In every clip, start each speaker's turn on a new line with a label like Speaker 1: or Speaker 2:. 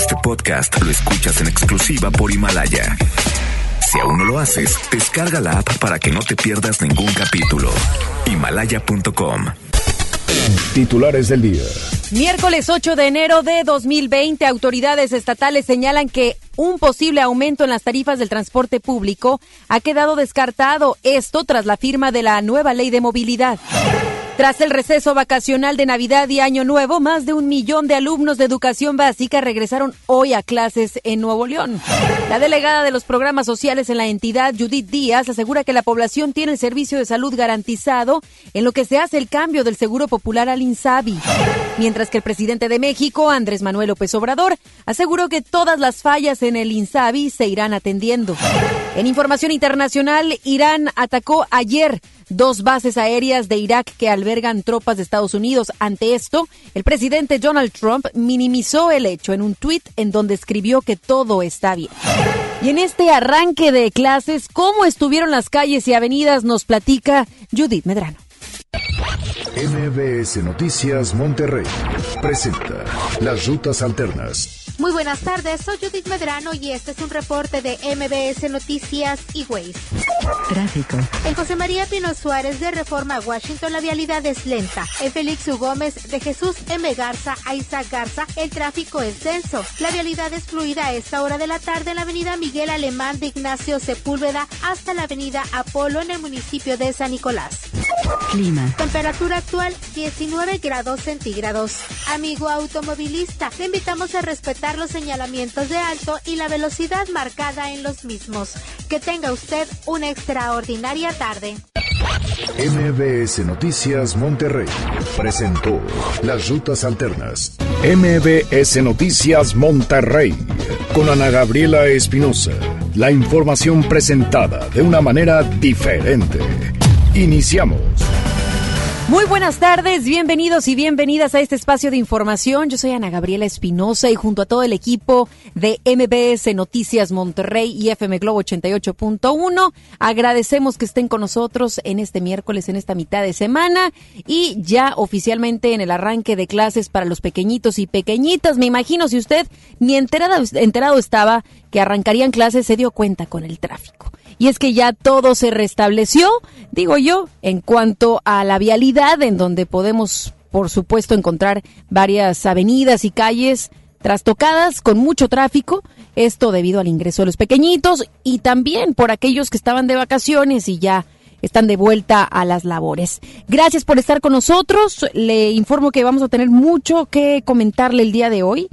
Speaker 1: Este podcast lo escuchas en exclusiva por Himalaya. Si aún no lo haces, descarga la app para que no te pierdas ningún capítulo. Himalaya.com.
Speaker 2: Titulares del día.
Speaker 3: Miércoles 8 de enero de 2020, autoridades estatales señalan que un posible aumento en las tarifas del transporte público ha quedado descartado, esto tras la firma de la nueva ley de movilidad. Tras el receso vacacional de Navidad y Año Nuevo, más de un millón de alumnos de educación básica regresaron hoy a clases en Nuevo León. La delegada de los programas sociales en la entidad, Judith Díaz, asegura que la población tiene el servicio de salud garantizado en lo que se hace el cambio del Seguro Popular al INSABI. Mientras que el presidente de México, Andrés Manuel López Obrador, aseguró que todas las fallas en el INSABI se irán atendiendo. En información internacional, Irán atacó ayer dos bases aéreas de Irak que albergan tropas de Estados Unidos. Ante esto, el presidente Donald Trump minimizó el hecho en un tuit en donde escribió que todo está bien. Y en este arranque de clases, ¿cómo estuvieron las calles y avenidas? Nos platica Judith Medrano.
Speaker 2: MBS Noticias Monterrey presenta las rutas alternas.
Speaker 4: Muy buenas tardes, soy Judith Medrano y este es un reporte de MBS Noticias y Waze.
Speaker 5: Tráfico.
Speaker 4: En José María Pino Suárez de Reforma Washington la vialidad es lenta. En Félix U. Gómez de Jesús M. Garza a Isaac Garza el tráfico es denso. La vialidad es fluida a esta hora de la tarde en la avenida Miguel Alemán de Ignacio Sepúlveda hasta la avenida Apolo en el municipio de San Nicolás.
Speaker 5: Clima.
Speaker 4: Temperatura actual 19 grados centígrados. Amigo automovilista, le invitamos a respetar los señalamientos de alto y la velocidad marcada en los mismos. Que tenga usted una extraordinaria tarde.
Speaker 2: MBS Noticias Monterrey presentó las rutas alternas. MBS Noticias Monterrey con Ana Gabriela Espinosa. La información presentada de una manera diferente. Iniciamos.
Speaker 3: Muy buenas tardes, bienvenidos y bienvenidas a este espacio de información. Yo soy Ana Gabriela Espinosa y junto a todo el equipo de MBS Noticias Monterrey y FM Globo 88.1, agradecemos que estén con nosotros en este miércoles, en esta mitad de semana y ya oficialmente en el arranque de clases para los pequeñitos y pequeñitas. Me imagino si usted ni enterado, enterado estaba que arrancarían clases, se dio cuenta con el tráfico y es que ya todo se restableció, digo yo, en cuanto a la vialidad, en donde podemos, por supuesto, encontrar varias avenidas y calles trastocadas con mucho tráfico, esto debido al ingreso de los pequeñitos y también por aquellos que estaban de vacaciones y ya están de vuelta a las labores. Gracias por estar con nosotros. Le informo que vamos a tener mucho que comentarle el día de hoy.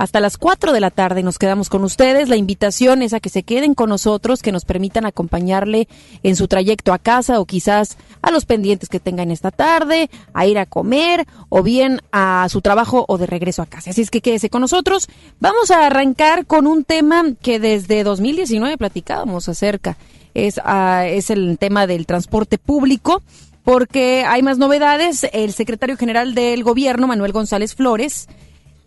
Speaker 3: Hasta las 4 de la tarde nos quedamos con ustedes. La invitación es a que se queden con nosotros, que nos permitan acompañarle en su trayecto a casa o quizás a los pendientes que tengan esta tarde, a ir a comer o bien a su trabajo o de regreso a casa. Así es que quédese con nosotros. Vamos a arrancar con un tema que desde 2019 platicábamos acerca. Es, uh, es el tema del transporte público porque hay más novedades. El secretario general del gobierno, Manuel González Flores,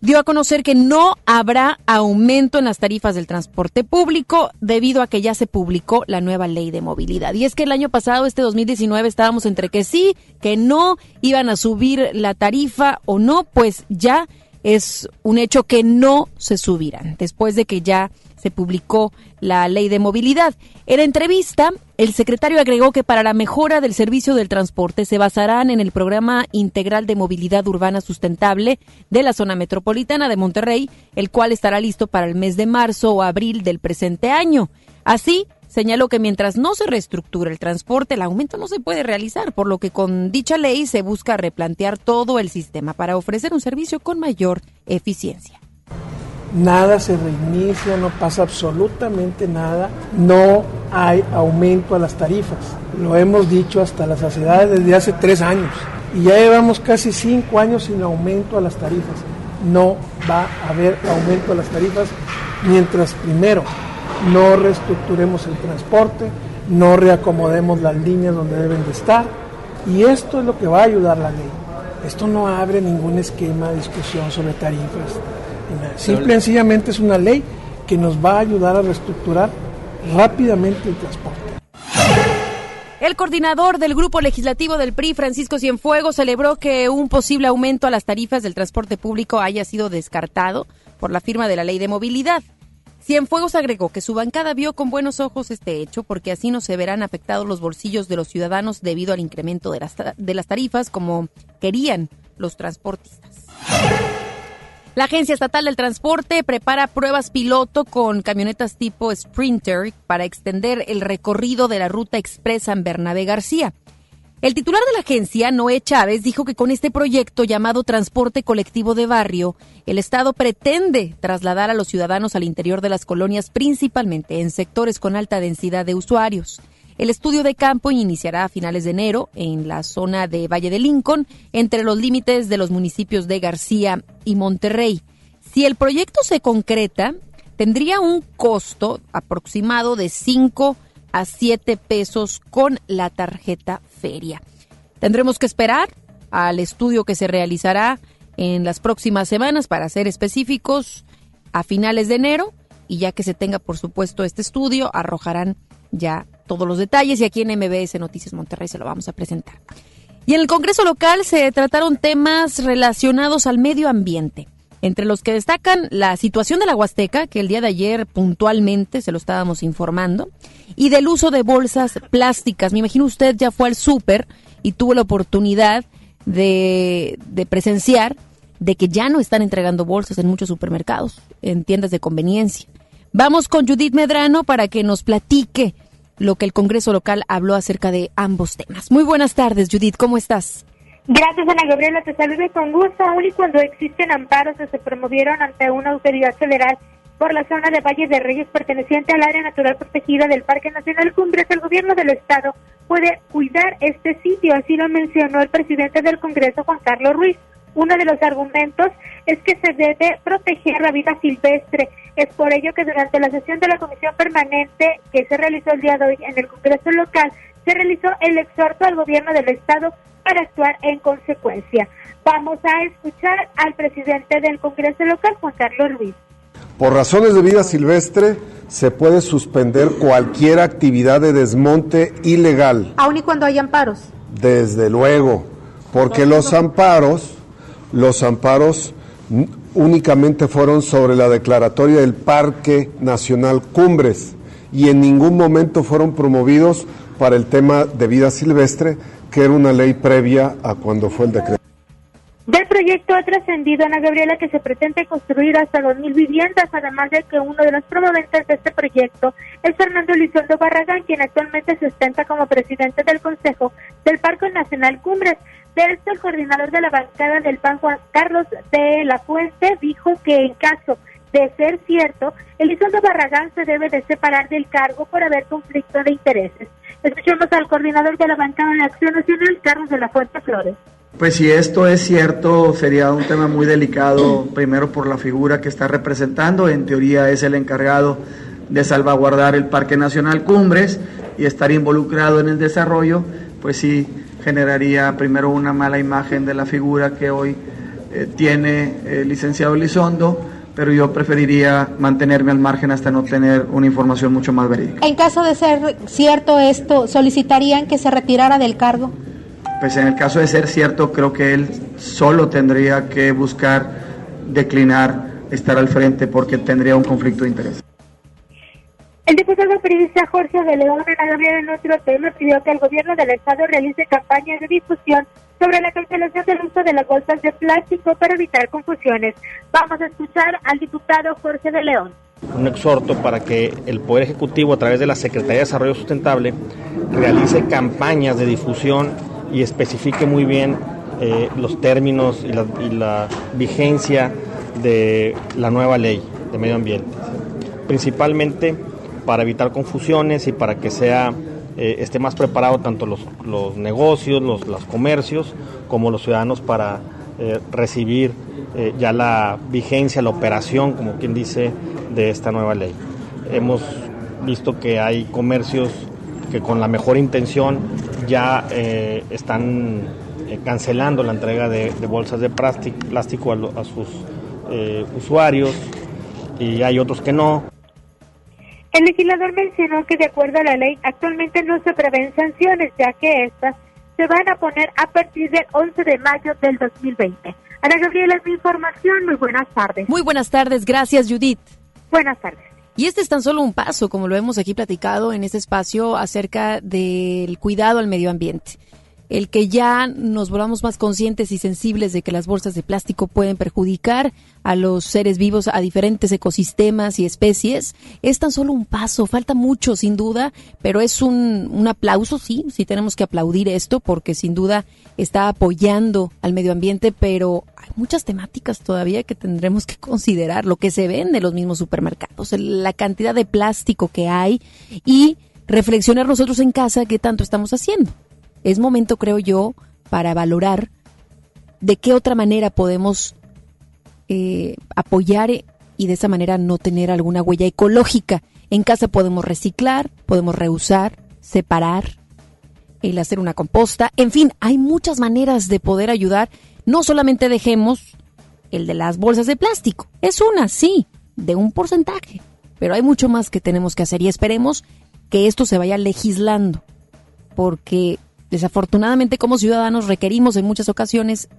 Speaker 3: dio a conocer que no habrá aumento en las tarifas del transporte público debido a que ya se publicó la nueva ley de movilidad. Y es que el año pasado, este 2019, estábamos entre que sí, que no, iban a subir la tarifa o no, pues ya es un hecho que no se subirán, después de que ya se publicó la ley de movilidad. En la entrevista, el secretario agregó que para la mejora del servicio del transporte se basarán en el programa integral de movilidad urbana sustentable de la zona metropolitana de Monterrey, el cual estará listo para el mes de marzo o abril del presente año. Así, señaló que mientras no se reestructura el transporte, el aumento no se puede realizar, por lo que con dicha ley se busca replantear todo el sistema para ofrecer un servicio con mayor eficiencia
Speaker 6: nada se reinicia, no pasa absolutamente nada, no hay aumento a las tarifas. Lo hemos dicho hasta la saciedad desde hace tres años y ya llevamos casi cinco años sin aumento a las tarifas. No va a haber aumento a las tarifas mientras primero no reestructuremos el transporte, no reacomodemos las líneas donde deben de estar y esto es lo que va a ayudar la ley. Esto no abre ningún esquema de discusión sobre tarifas Simple y sencillamente es una ley que nos va a ayudar a reestructurar rápidamente el transporte.
Speaker 3: El coordinador del Grupo Legislativo del PRI, Francisco Cienfuegos, celebró que un posible aumento a las tarifas del transporte público haya sido descartado por la firma de la ley de movilidad. Cienfuegos agregó que su bancada vio con buenos ojos este hecho porque así no se verán afectados los bolsillos de los ciudadanos debido al incremento de las, de las tarifas como querían los transportistas. La Agencia Estatal del Transporte prepara pruebas piloto con camionetas tipo Sprinter para extender el recorrido de la ruta expresa en Bernabé García. El titular de la agencia, Noé Chávez, dijo que con este proyecto llamado Transporte Colectivo de Barrio, el Estado pretende trasladar a los ciudadanos al interior de las colonias, principalmente en sectores con alta densidad de usuarios. El estudio de campo iniciará a finales de enero en la zona de Valle de Lincoln, entre los límites de los municipios de García y Monterrey. Si el proyecto se concreta, tendría un costo aproximado de 5 a 7 pesos con la tarjeta feria. Tendremos que esperar al estudio que se realizará en las próximas semanas, para ser específicos, a finales de enero, y ya que se tenga, por supuesto, este estudio, arrojarán ya todos los detalles y aquí en MBS Noticias Monterrey se lo vamos a presentar. Y en el Congreso local se trataron temas relacionados al medio ambiente entre los que destacan la situación de la Huasteca, que el día de ayer puntualmente se lo estábamos informando, y del uso de bolsas plásticas. Me imagino usted ya fue al súper y tuvo la oportunidad de, de presenciar de que ya no están entregando bolsas en muchos supermercados, en tiendas de conveniencia. Vamos con Judith Medrano para que nos platique lo que el Congreso local habló acerca de ambos temas. Muy buenas tardes, Judith, ¿cómo estás?
Speaker 7: Gracias, Ana Gabriela. Te saludo con gusto. Aún y cuando existen amparos que se promovieron ante una autoridad federal por la zona de Valle de Reyes perteneciente al área natural protegida del Parque Nacional Cumbres, el gobierno del estado puede cuidar este sitio. Así lo mencionó el presidente del Congreso, Juan Carlos Ruiz. Uno de los argumentos es que se debe proteger la vida silvestre. Es por ello que durante la sesión de la comisión permanente que se realizó el día de hoy en el Congreso local, se realizó el exhorto al gobierno del estado para actuar en consecuencia. Vamos a escuchar al presidente del Congreso local, Juan Carlos Ruiz.
Speaker 8: Por razones de vida silvestre, se puede suspender cualquier actividad de desmonte ilegal.
Speaker 7: Aun y cuando hay amparos.
Speaker 8: Desde luego, porque los amparos, los amparos únicamente fueron sobre la declaratoria del Parque Nacional Cumbres y en ningún momento fueron promovidos para el tema de vida silvestre, que era una ley previa a cuando fue el decreto.
Speaker 7: Del proyecto ha trascendido, Ana Gabriela, que se pretende construir hasta 2.000 viviendas, además de que uno de los promoventes de este proyecto es Fernando Elizondo Barragán, quien actualmente se ostenta como presidente del Consejo del Parque Nacional Cumbres. De esto, el coordinador de la bancada del PAN, Juan Carlos de la Fuente, dijo que en caso de ser cierto, Elizondo Barragán se debe de separar del cargo por haber conflicto de intereses. Escuchemos al coordinador de la bancada de Acción Nacional, Carlos de la Fuente Flores.
Speaker 9: Pues si esto es cierto, sería un tema muy delicado, primero por la figura que está representando, en teoría es el encargado de salvaguardar el Parque Nacional Cumbres y estar involucrado en el desarrollo, pues sí generaría primero una mala imagen de la figura que hoy eh, tiene el licenciado Elizondo, pero yo preferiría mantenerme al margen hasta no tener una información mucho más verídica.
Speaker 7: En caso de ser cierto esto, ¿solicitarían que se retirara del cargo?
Speaker 9: Pues en el caso de ser cierto, creo que él solo tendría que buscar declinar estar al frente porque tendría un conflicto de interés.
Speaker 7: El diputado periodista Jorge de León, en otro tema, pidió que el gobierno del Estado realice campañas de difusión sobre la cancelación del uso de las bolsas de plástico para evitar confusiones. Vamos a escuchar al diputado Jorge de León.
Speaker 10: Un exhorto para que el Poder Ejecutivo, a través de la Secretaría de Desarrollo Sustentable, realice campañas de difusión y especifique muy bien eh, los términos y la, y la vigencia de la nueva ley de medio ambiente. Principalmente para evitar confusiones y para que sea eh, esté más preparado tanto los, los negocios, los, los, comercios, como los ciudadanos para eh, recibir eh, ya la vigencia, la operación, como quien dice, de esta nueva ley. Hemos visto que hay comercios que con la mejor intención ya están cancelando la entrega de, bolsas de plástico, a, sus usuarios y hay otros que no.
Speaker 7: El legislador mencionó que de acuerdo a la ley actualmente no se prevén sanciones, ya que estas se van a poner a partir del 11 de mayo del 2020. Ana Gabriela, mi información. Muy buenas tardes.
Speaker 3: Muy buenas tardes. Gracias, Judith.
Speaker 7: Buenas tardes.
Speaker 3: Y este es tan solo un paso, como lo hemos aquí platicado en este espacio, acerca del cuidado al medio ambiente el que ya nos volvamos más conscientes y sensibles de que las bolsas de plástico pueden perjudicar a los seres vivos, a diferentes ecosistemas y especies, es tan solo un paso, falta mucho sin duda, pero es un, un aplauso, sí, sí tenemos que aplaudir esto porque sin duda está apoyando al medio ambiente, pero hay muchas temáticas todavía que tendremos que considerar, lo que se vende en los mismos supermercados, la cantidad de plástico que hay y reflexionar nosotros en casa qué tanto estamos haciendo es momento, creo yo, para valorar de qué otra manera podemos eh, apoyar y de esa manera no tener alguna huella ecológica. En casa podemos reciclar, podemos reusar, separar, el hacer una composta, en fin, hay muchas maneras de poder ayudar. No solamente dejemos el de las bolsas de plástico, es una, sí, de un porcentaje, pero hay mucho más que tenemos que hacer y esperemos que esto se vaya legislando, porque Desafortunadamente, como ciudadanos requerimos en muchas ocasiones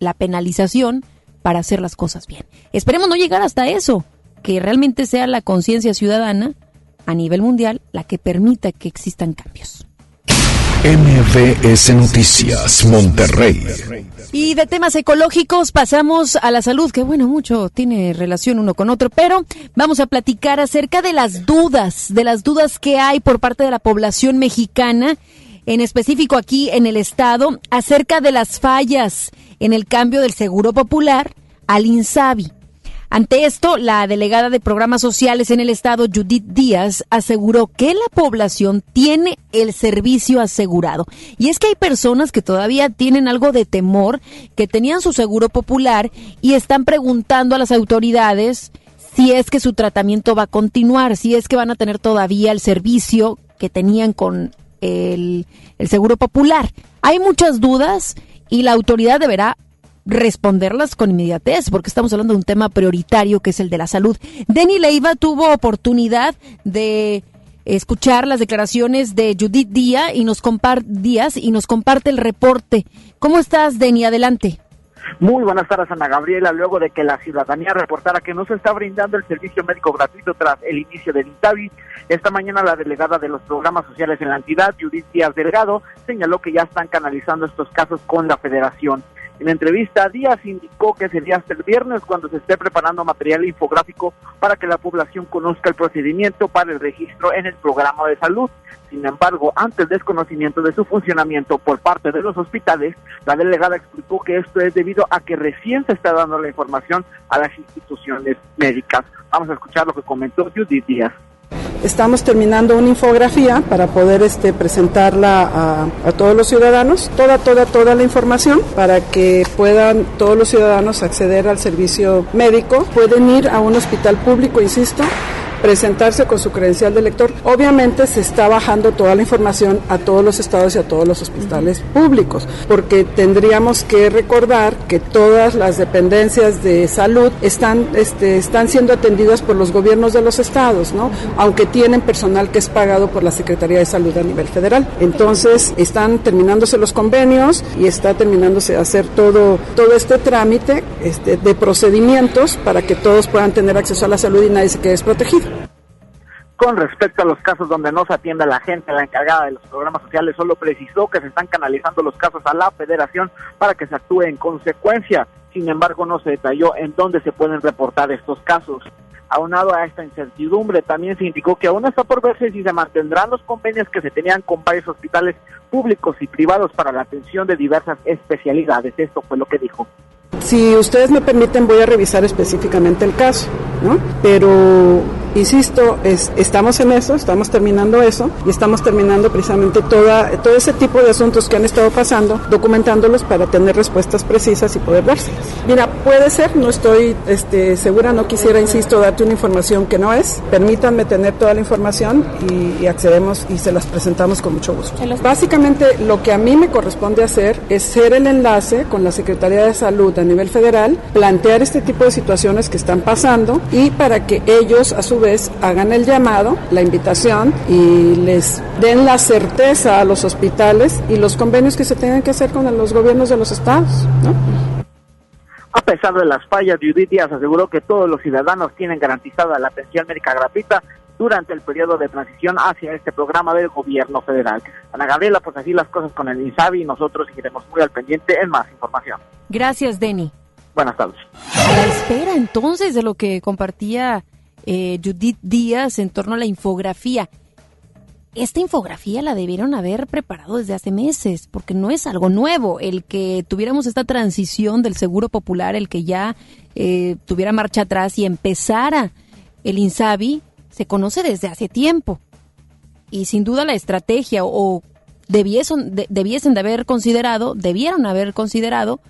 Speaker 3: la penalización para hacer las cosas bien. Esperemos no llegar hasta eso, que realmente sea la conciencia ciudadana a nivel mundial la que permita que existan cambios.
Speaker 2: MBS Noticias Monterrey.
Speaker 3: Y de temas ecológicos pasamos a la salud, que bueno, mucho tiene relación uno con otro, pero vamos a platicar acerca de las dudas, de las dudas que hay por parte de la población mexicana en específico aquí en el estado, acerca de las fallas en el cambio del Seguro Popular al INSABI. Ante esto, la delegada de programas sociales en el estado, Judith Díaz, aseguró que la población tiene el servicio asegurado. Y es que hay personas que todavía tienen algo de temor, que tenían su seguro popular y están preguntando a las autoridades si es que su tratamiento va a continuar, si es que van a tener todavía el servicio que tenían con el, Seguro Popular. Hay muchas dudas y la autoridad deberá responderlas con inmediatez, porque estamos hablando de un tema prioritario que es el de la salud. Denny Leiva tuvo oportunidad de escuchar las declaraciones de Judith Díaz y nos comparte Díaz y nos comparte el reporte. ¿Cómo estás, Denny? Adelante.
Speaker 11: Muy buenas tardes, Ana Gabriela. Luego de que la ciudadanía reportara que no se está brindando el servicio médico gratuito tras el inicio del INTAVI, esta mañana la delegada de los programas sociales en la entidad, Judith Díaz Delgado, señaló que ya están canalizando estos casos con la federación. En entrevista, Díaz indicó que sería hasta el viernes cuando se esté preparando material infográfico para que la población conozca el procedimiento para el registro en el programa de salud. Sin embargo, ante el desconocimiento de su funcionamiento por parte de los hospitales, la delegada explicó que esto es debido a que recién se está dando la información a las instituciones médicas. Vamos a escuchar lo que comentó Judith Díaz.
Speaker 12: Estamos terminando una infografía para poder este, presentarla a, todos los ciudadanos, toda, toda, toda la información para que puedan todos los ciudadanos acceder al servicio médico. Pueden ir a un hospital público, insisto, presentarse con su credencial de lector. Obviamente se está bajando toda la información a todos los estados y a todos los hospitales públicos, porque tendríamos que recordar que todas las dependencias de salud están, este, están siendo atendidas por los gobiernos de los estados, ¿no? Aunque tienen personal que es pagado por la Secretaría de Salud a nivel federal. Entonces, están terminándose los convenios y está terminándose hacer todo, todo este trámite este, de procedimientos para que todos puedan tener acceso a la salud y nadie se quede desprotegido.
Speaker 11: Con respecto a los casos donde no se atiende la gente, la encargada de los programas sociales solo precisó que se están canalizando los casos a la federación para que se actúe en consecuencia. Sin embargo, no se detalló en dónde se pueden reportar estos casos. Aunado a esta incertidumbre, también se indicó que aún está por verse si se mantendrán los convenios que se tenían con varios hospitales públicos y privados para la atención de diversas especialidades. Esto fue lo que dijo.
Speaker 12: Si ustedes me permiten, voy a revisar específicamente el caso, ¿no? Pero, insisto, es, estamos en eso, estamos terminando eso y estamos terminando precisamente toda, todo ese tipo de asuntos que han estado pasando, documentándolos para tener respuestas precisas y poder dárselas. Mira, puede ser, no estoy este, segura, no quisiera, insisto, darte una información que no es. Permítanme tener toda la información y, y accedemos y se las presentamos con mucho gusto. Básicamente, lo que a mí me corresponde hacer es ser el enlace con la Secretaría de Salud a nivel federal, plantear este tipo de situaciones que están pasando y para que ellos a su vez hagan el llamado, la invitación y les den la certeza a los hospitales y los convenios que se tengan que hacer con los gobiernos de los estados.
Speaker 11: A pesar de las fallas, Judith Díaz aseguró que todos los ciudadanos tienen garantizada la atención médica gratuita durante el periodo de transición hacia este programa del gobierno federal. Ana Gabriela, pues así las cosas con el INSABI y nosotros seguiremos muy al pendiente en más información.
Speaker 3: Gracias, Denny.
Speaker 11: Buenas tardes.
Speaker 3: La espera entonces de lo que compartía eh, Judith Díaz en torno a la infografía. Esta infografía la debieron haber preparado desde hace meses, porque no es algo nuevo. El que tuviéramos esta transición del seguro popular, el que ya eh, tuviera marcha atrás y empezara el INSABI, se conoce desde hace tiempo. Y sin duda la estrategia o debiesen de, haber considerado, debieron haber considerado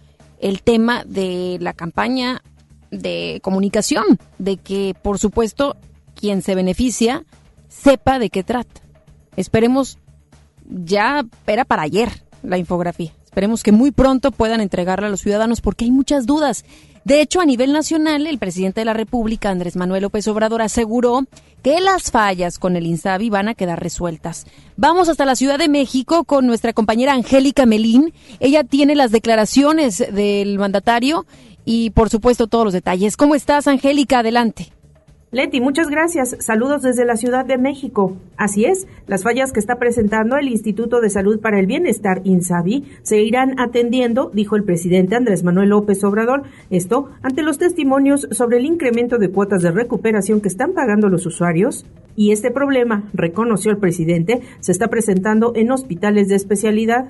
Speaker 3: el tema de la campaña de comunicación, de que por supuesto quien se beneficia sepa de qué trata. Esperemos, ya era para ayer la infografía. Esperemos que muy pronto puedan entregarla a los ciudadanos porque hay muchas dudas. De hecho, a nivel nacional, el presidente de la República, Andrés Manuel López Obrador, aseguró que las fallas con el INSABI van a quedar resueltas. Vamos hasta la Ciudad de México con nuestra compañera Angélica Melín. Ella tiene las declaraciones del mandatario y, por supuesto, todos los detalles. ¿Cómo estás, Angélica? Adelante.
Speaker 13: Leti, muchas gracias. Saludos desde la Ciudad de México. Así es, las fallas que está presentando el Instituto de Salud para el Bienestar, INSABI, se irán atendiendo, dijo el presidente Andrés Manuel López Obrador. Esto ante los testimonios sobre el incremento de cuotas de recuperación que están pagando los usuarios. Y este problema, reconoció el presidente, se está presentando en hospitales de especialidad.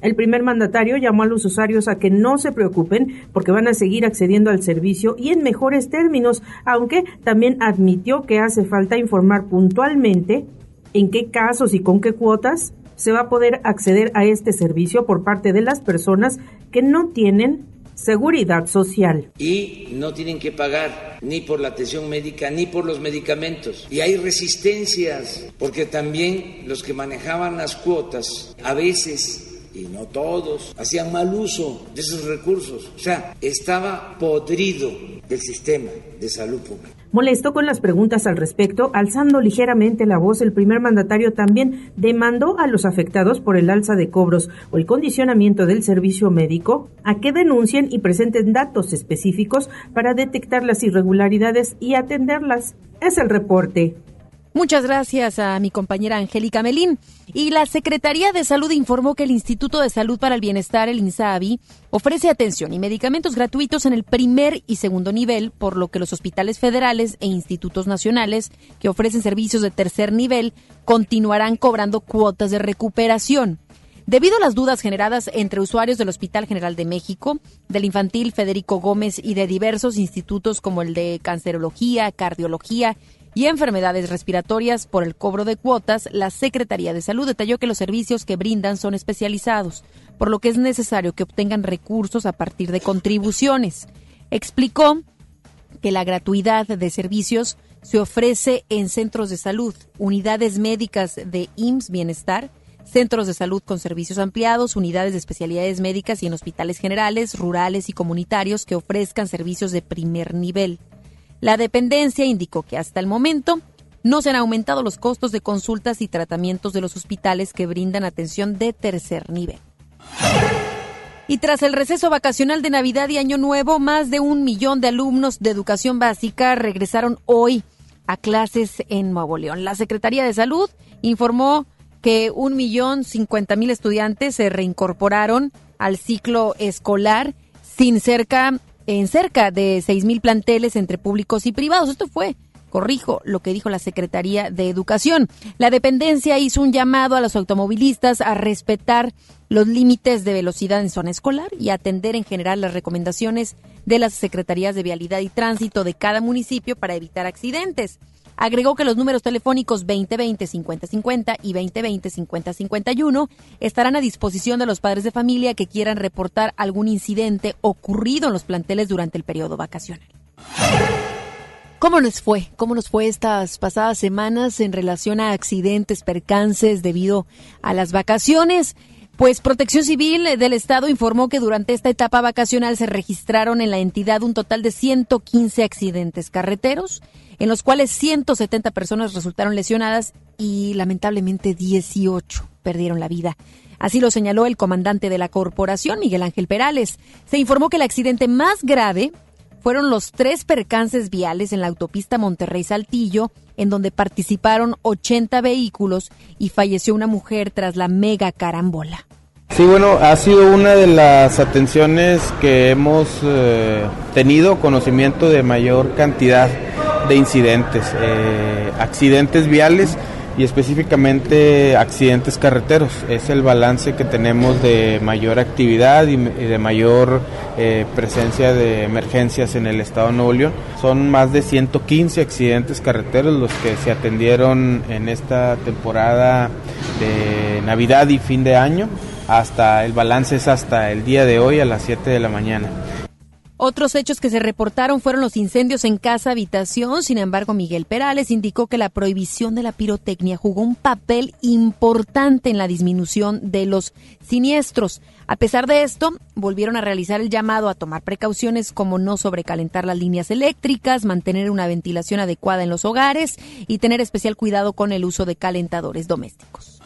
Speaker 13: El primer mandatario llamó a los usuarios a que no se preocupen porque van a seguir accediendo al servicio y en mejores términos, aunque también admitió que hace falta informar puntualmente en qué casos y con qué cuotas se va a poder acceder a este servicio por parte de las personas que no tienen seguridad social.
Speaker 14: Y no tienen que pagar ni por la atención médica ni por los medicamentos. Y hay resistencias, porque también los que manejaban las cuotas a veces y no todos, hacían mal uso de esos recursos. O sea, estaba podrido el sistema de salud pública.
Speaker 13: Molesto con las preguntas al respecto, alzando ligeramente la voz, el primer mandatario también demandó a los afectados por el alza de cobros o el condicionamiento del servicio médico a que denuncien y presenten datos específicos para detectar las irregularidades y atenderlas. Es el reporte.
Speaker 3: Muchas gracias a mi compañera Angélica Melín. Y la Secretaría de Salud informó que el Instituto de Salud para el Bienestar, el INSABI, ofrece atención y medicamentos gratuitos en el primer y segundo nivel, por lo que los hospitales federales e institutos nacionales que ofrecen servicios de tercer nivel continuarán cobrando cuotas de recuperación. Debido a las dudas generadas entre usuarios del Hospital General de México, del Infantil Federico Gómez y de diversos institutos como el de Cancerología, Cardiología y enfermedades respiratorias por el cobro de cuotas, la Secretaría de Salud detalló que los servicios que brindan son especializados, por lo que es necesario que obtengan recursos a partir de contribuciones. Explicó que la gratuidad de servicios se ofrece en centros de salud, unidades médicas de IMSS Bienestar, centros de salud con servicios ampliados, unidades de especialidades médicas y en hospitales generales, rurales y comunitarios que ofrezcan servicios de primer nivel. La dependencia indicó que hasta el momento no se han aumentado los costos de consultas y tratamientos de los hospitales que brindan atención de tercer nivel. Y tras el receso vacacional de Navidad y Año Nuevo, más de un millón de alumnos de educación básica regresaron hoy a clases en Nuevo León. La Secretaría de Salud informó que un millón cincuenta mil estudiantes se reincorporaron al ciclo escolar sin cerca en cerca de mil planteles entre públicos y privados. Esto fue, corrijo, lo que dijo la Secretaría de Educación. La dependencia hizo un llamado a los automovilistas a respetar los límites de velocidad en zona escolar y atender en general las recomendaciones de las Secretarías de Vialidad y Tránsito de cada municipio para evitar accidentes. Agregó que los números telefónicos 2020-5050 y 2020-5051 estarán a disposición de los padres de familia que quieran reportar algún incidente ocurrido en los planteles durante el periodo vacacional. ¿Cómo nos fue? ¿Cómo nos fue estas pasadas semanas en relación a accidentes, percances debido a las vacaciones? Pues Protección Civil del Estado informó que durante esta etapa vacacional se registraron en la entidad un total de 115 accidentes carreteros, en los cuales 170 personas resultaron lesionadas y lamentablemente 18 perdieron la vida. Así lo señaló el comandante de la corporación, Miguel Ángel Perales. Se informó que el accidente más grave fueron los tres percances viales en la autopista Monterrey-Saltillo, en donde participaron 80 vehículos y falleció una mujer tras la mega carambola.
Speaker 15: Sí, bueno, ha sido una de las atenciones que hemos eh, tenido conocimiento de mayor cantidad de incidentes, eh, accidentes viales y específicamente accidentes carreteros. Es el balance que tenemos de mayor actividad y, de mayor eh, presencia de emergencias en el estado de Nuevo León. Son más de 115 accidentes carreteros los que se atendieron en esta temporada de Navidad y fin de año. Hasta el balance es hasta el día de hoy a las 7 de la mañana.
Speaker 3: Otros hechos que se reportaron fueron los incendios en casa habitación. Sin embargo, Miguel Perales indicó que la prohibición de la pirotecnia jugó un papel importante en la disminución de los siniestros. A pesar de esto, volvieron a realizar el llamado a tomar precauciones como no sobrecalentar las líneas eléctricas, mantener una ventilación adecuada en los hogares y tener especial cuidado con el uso de calentadores domésticos.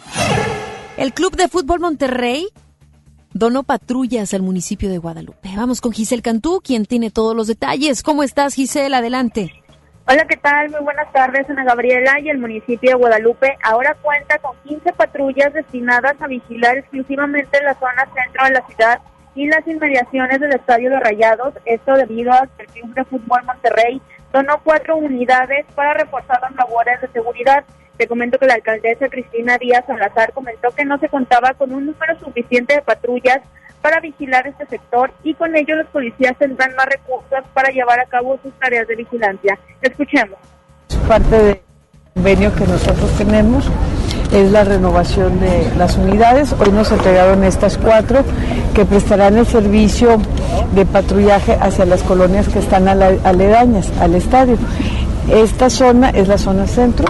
Speaker 3: El Club de Fútbol Monterrey donó patrullas al municipio de Guadalupe. Vamos con Giselle Cantú, quien tiene todos los detalles. ¿Cómo estás, Giselle? Adelante.
Speaker 16: Hola, ¿qué tal? Muy buenas tardes, Ana Gabriela. Y el municipio de Guadalupe ahora cuenta con 15 patrullas destinadas a vigilar exclusivamente la zona centro de la ciudad y las inmediaciones del Estadio de Rayados. Esto debido a que el Club de Fútbol Monterrey donó cuatro unidades para reforzar las labores de seguridad. Te comento que la alcaldesa Cristina Díaz Salazar comentó que no se contaba con un número suficiente de patrullas para vigilar este sector y con ello los policías tendrán más recursos para llevar a cabo sus tareas de vigilancia. Escuchemos.
Speaker 17: Parte del convenio que nosotros tenemos es la renovación de las unidades. Hoy nos entregaron estas cuatro que prestarán el servicio de patrullaje hacia las colonias que están aledañas al estadio. Esta zona es la zona centro,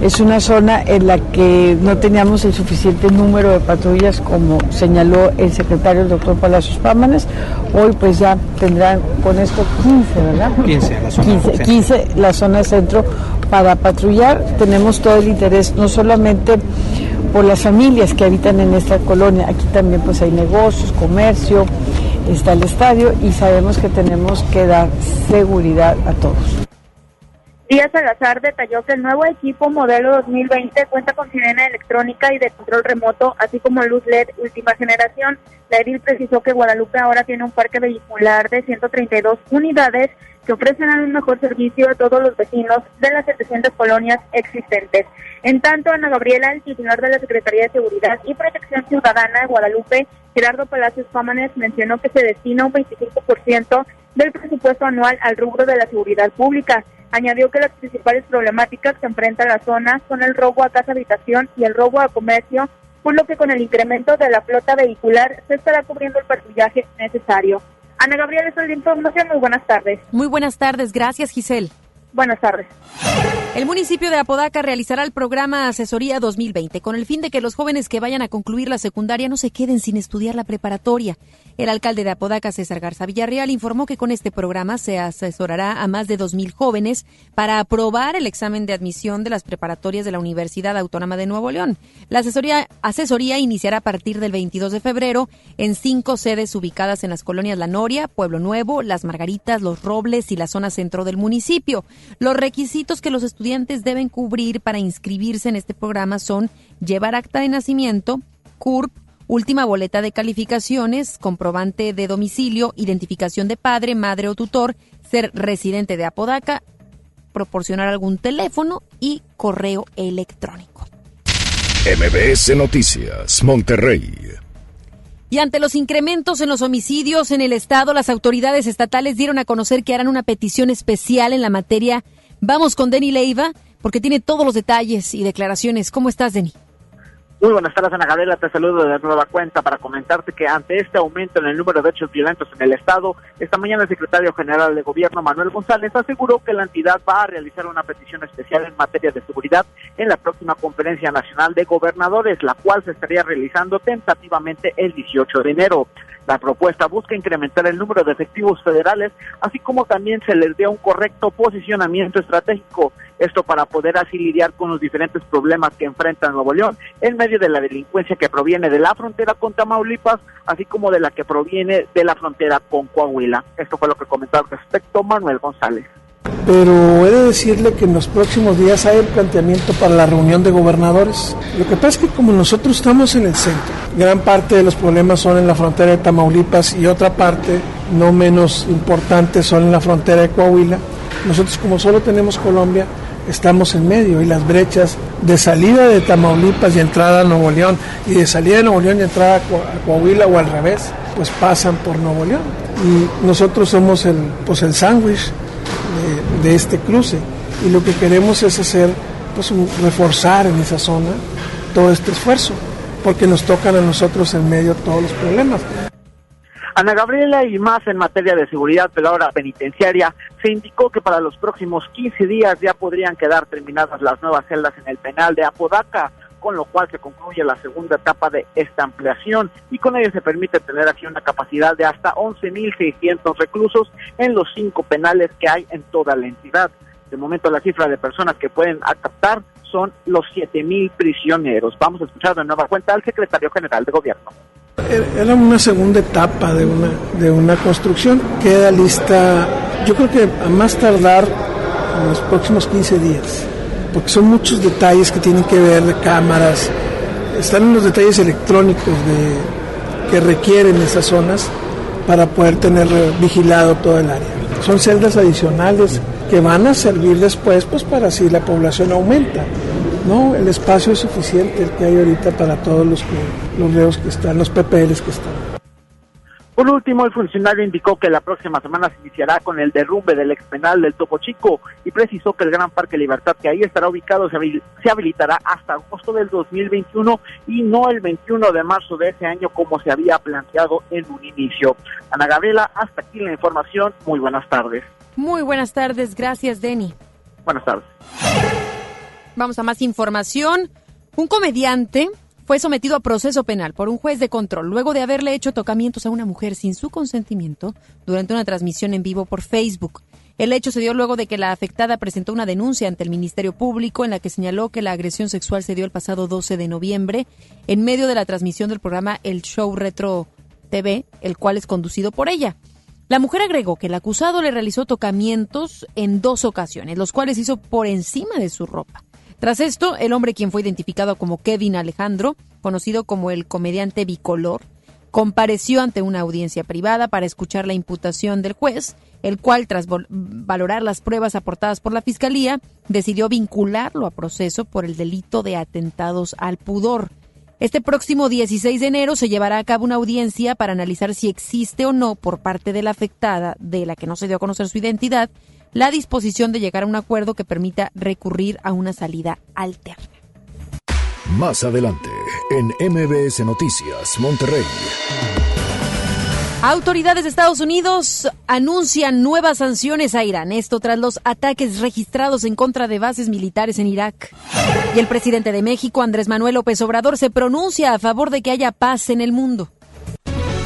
Speaker 17: es una zona en la que no teníamos el suficiente número de patrullas como señaló el secretario el doctor Palacios Pámanes. Hoy pues ya tendrán con esto 15, ¿verdad?
Speaker 15: 15, la zona
Speaker 17: 15, 15 la zona centro para patrullar. Tenemos todo el interés, no solamente por las familias que habitan en esta colonia, aquí también pues hay negocios, comercio, está el estadio y sabemos que tenemos que dar seguridad a todos.
Speaker 16: Díaz Salazar detalló que el nuevo equipo modelo 2020 cuenta con sirena electrónica y de control remoto, así como luz LED última generación. La edil precisó que Guadalupe ahora tiene un parque vehicular de 132 unidades que ofrecen un mejor servicio a todos los vecinos de las 700 colonias existentes. En tanto, Ana Gabriela, el titular de la Secretaría de Seguridad y Protección Ciudadana de Guadalupe, Gerardo Palacios Fámanes, mencionó que se destina un 25% del presupuesto anual al rubro de la seguridad pública. Añadió que las principales problemáticas que enfrenta la zona son el robo a casa habitación y el robo a comercio, por lo que con el incremento de la flota vehicular se estará cubriendo el patrullaje necesario. Ana Gabriela, es la información. Muy buenas tardes.
Speaker 3: Muy buenas tardes. Gracias, Giselle.
Speaker 16: Buenas tardes.
Speaker 3: El municipio de Apodaca realizará el programa Asesoría 2020 con el fin de que los jóvenes que vayan a concluir la secundaria no se queden sin estudiar la preparatoria. El alcalde de Apodaca, César Garza Villarreal, informó que con este programa se asesorará a más de 2.000 jóvenes para aprobar el examen de admisión de las preparatorias de la Universidad Autónoma de Nuevo León. La asesoría, asesoría iniciará a partir del 22 de febrero en cinco sedes ubicadas en las colonias La Noria, Pueblo Nuevo, Las Margaritas, Los Robles y la zona centro del municipio. Los requisitos que los estudiantes deben cubrir para inscribirse en este programa son llevar acta de nacimiento, CURP, última boleta de calificaciones, comprobante de domicilio, identificación de padre, madre o tutor, ser residente de Apodaca, proporcionar algún teléfono y correo electrónico.
Speaker 2: MBS Noticias, Monterrey.
Speaker 3: Y ante los incrementos en los homicidios en el estado, las autoridades estatales dieron a conocer que harán una petición especial en la materia. Vamos con Denny Leiva, porque tiene todos los detalles y declaraciones. ¿Cómo estás, Denny?
Speaker 11: Muy buenas tardes, Ana Gabriela. Te saludo de nueva cuenta para comentarte que ante este aumento en el número de hechos violentos en el Estado, esta mañana el secretario general de Gobierno, Manuel González, aseguró que la entidad va a realizar una petición especial en materia de seguridad en la próxima Conferencia Nacional de Gobernadores, la cual se estaría realizando tentativamente el 18 de enero. La propuesta busca incrementar el número de efectivos federales, así como también se les dé un correcto posicionamiento estratégico. Esto para poder así lidiar con los diferentes problemas que enfrenta Nuevo León en medio de la delincuencia que proviene de la frontera con Tamaulipas, así como de la que proviene de la frontera con Coahuila. Esto fue lo que comentó al respecto Manuel González
Speaker 6: pero he de decirle que en los próximos días hay el planteamiento para la reunión de gobernadores. Lo que pasa es que como nosotros estamos en el centro, gran parte de los problemas son en la frontera de Tamaulipas y otra parte, no menos importante, son en la frontera de Coahuila. Nosotros como solo tenemos Colombia, estamos en medio y las brechas de salida de Tamaulipas y entrada a Nuevo León y de salida de Nuevo León y entrada a Coahuila o al revés, pues pasan por Nuevo León. Y nosotros somos el, pues el sándwich de, este cruce. Y lo que queremos es hacer, pues reforzar en esa zona todo este esfuerzo, porque nos tocan a nosotros en medio todos los problemas.
Speaker 11: Ana Gabriela y más en materia de seguridad, pero ahora penitenciaria, se indicó que para los próximos 15 días ya podrían quedar terminadas las nuevas celdas en el penal de Apodaca, con lo cual se concluye la segunda etapa de esta ampliación y con ello se permite tener aquí una capacidad de hasta 11.600 reclusos en los cinco penales que hay en toda la entidad. De momento la cifra de personas que pueden captar son los 7.000 prisioneros. Vamos a escuchar de nueva cuenta al secretario general de gobierno.
Speaker 6: Era una segunda etapa de una, de una construcción. Queda lista, yo creo que a más tardar en los próximos 15 días porque son muchos detalles que tienen que ver de cámaras, están los detalles electrónicos de, que requieren esas zonas para poder tener vigilado todo el área. Son celdas adicionales que van a servir después pues para si la población aumenta. No, el espacio es suficiente el que hay ahorita para todos los, los reos que están, los PPLs que están.
Speaker 11: Por último, el funcionario indicó que la próxima semana se iniciará con el derrumbe del ex penal del Topo Chico y precisó que el Gran Parque Libertad que ahí estará ubicado se habilitará hasta agosto del 2021 y no el 21 de marzo de ese año como se había planteado en un inicio. Ana Gabriela, hasta aquí la información. Muy buenas tardes.
Speaker 3: Muy buenas tardes. Gracias, Denny.
Speaker 11: Buenas tardes.
Speaker 3: Vamos a más información. Un comediante fue sometido a proceso penal por un juez de control luego de haberle hecho tocamientos a una mujer sin su consentimiento durante una transmisión en vivo por Facebook. El hecho se dio luego de que la afectada presentó una denuncia ante el Ministerio Público en la que señaló que la agresión sexual se dio el pasado 12 de noviembre en medio de la transmisión del programa El Show Retro TV, el cual es conducido por ella. La mujer agregó que el acusado le realizó tocamientos en dos ocasiones, los cuales hizo por encima de su ropa. Tras esto, el hombre quien fue identificado como Kevin Alejandro, conocido como el comediante bicolor, compareció ante una audiencia privada para escuchar la imputación del juez, el cual, tras valorar las pruebas aportadas por la Fiscalía, decidió vincularlo a proceso por el delito de atentados al pudor. Este próximo 16 de enero se llevará a cabo una audiencia para analizar si existe o no por parte de la afectada, de la que no se dio a conocer su identidad, la disposición de llegar a un acuerdo que permita recurrir a una salida alterna.
Speaker 2: Más adelante, en MBS Noticias, Monterrey.
Speaker 3: Autoridades de Estados Unidos anuncian nuevas sanciones a Irán, esto tras los ataques registrados en contra de bases militares en Irak. Y el presidente de México, Andrés Manuel López Obrador, se pronuncia a favor de que haya paz en el mundo.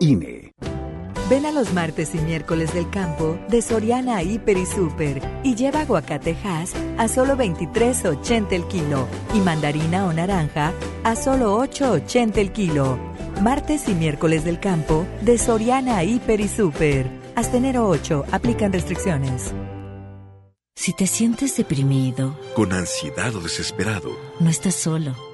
Speaker 18: INE.
Speaker 19: Ven a los martes y miércoles del campo de Soriana Hiper y Super y lleva aguacatejas a solo 23.80 el kilo y mandarina o naranja a solo 8.80 el kilo. Martes y miércoles del campo de Soriana Hiper y Super. Hasta enero 8. Aplican restricciones.
Speaker 5: Si te sientes deprimido,
Speaker 20: con ansiedad o desesperado,
Speaker 5: no estás solo.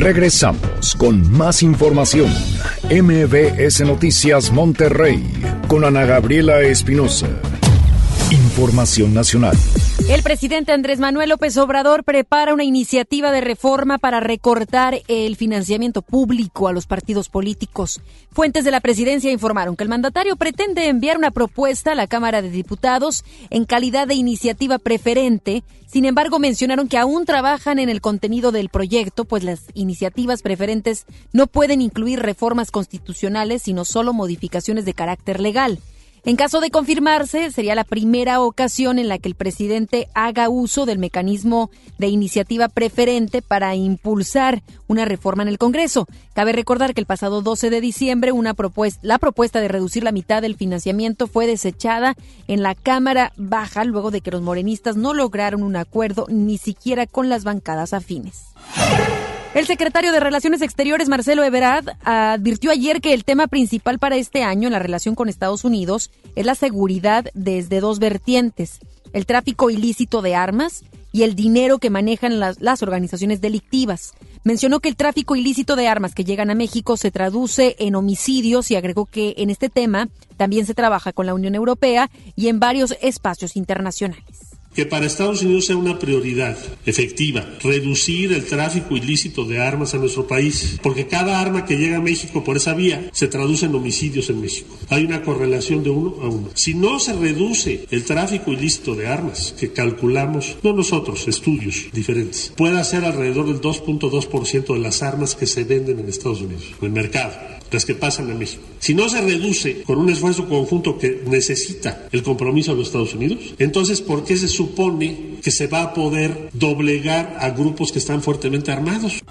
Speaker 2: Regresamos con más información. MBS Noticias Monterrey con Ana Gabriela Espinosa. Información nacional.
Speaker 3: El presidente Andrés Manuel López Obrador prepara una iniciativa de reforma para recortar el financiamiento público a los partidos políticos. Fuentes de la presidencia informaron que el mandatario pretende enviar una propuesta a la Cámara de Diputados en calidad de iniciativa preferente. Sin embargo, mencionaron que aún trabajan en el contenido del proyecto, pues las iniciativas preferentes no pueden incluir reformas constitucionales, sino solo modificaciones de carácter legal. En caso de confirmarse, sería la primera ocasión en la que el presidente haga uso del mecanismo de iniciativa preferente para impulsar una reforma en el Congreso. Cabe recordar que el pasado 12 de diciembre una propuesta, la propuesta de reducir la mitad del financiamiento fue desechada en la Cámara Baja luego de que los morenistas no lograron un acuerdo ni siquiera con las bancadas afines. El secretario de Relaciones Exteriores, Marcelo Ebrard, advirtió ayer que el tema principal para este año en la relación con Estados Unidos es la seguridad desde dos vertientes, el tráfico ilícito de armas y el dinero que manejan las, las, organizaciones delictivas. Mencionó que el tráfico ilícito de armas que llegan a México se traduce en homicidios y agregó que en este tema también se trabaja con la Unión Europea y en varios espacios internacionales
Speaker 21: que para Estados Unidos sea una prioridad efectiva, reducir el tráfico ilícito de armas a nuestro país, porque cada arma que llega a México por esa vía se traduce en homicidios en México. Hay una correlación de uno a uno. Si no se reduce el tráfico ilícito de armas, que calculamos, no nosotros, estudios diferentes, puede ser alrededor del 2.2% de las armas que se venden en Estados Unidos, en el mercado las que pasan a México. Si no se reduce con un esfuerzo conjunto que necesita el compromiso de los Estados Unidos, entonces ¿por qué se supone que se va a poder doblegar a grupos que están fuertemente armados?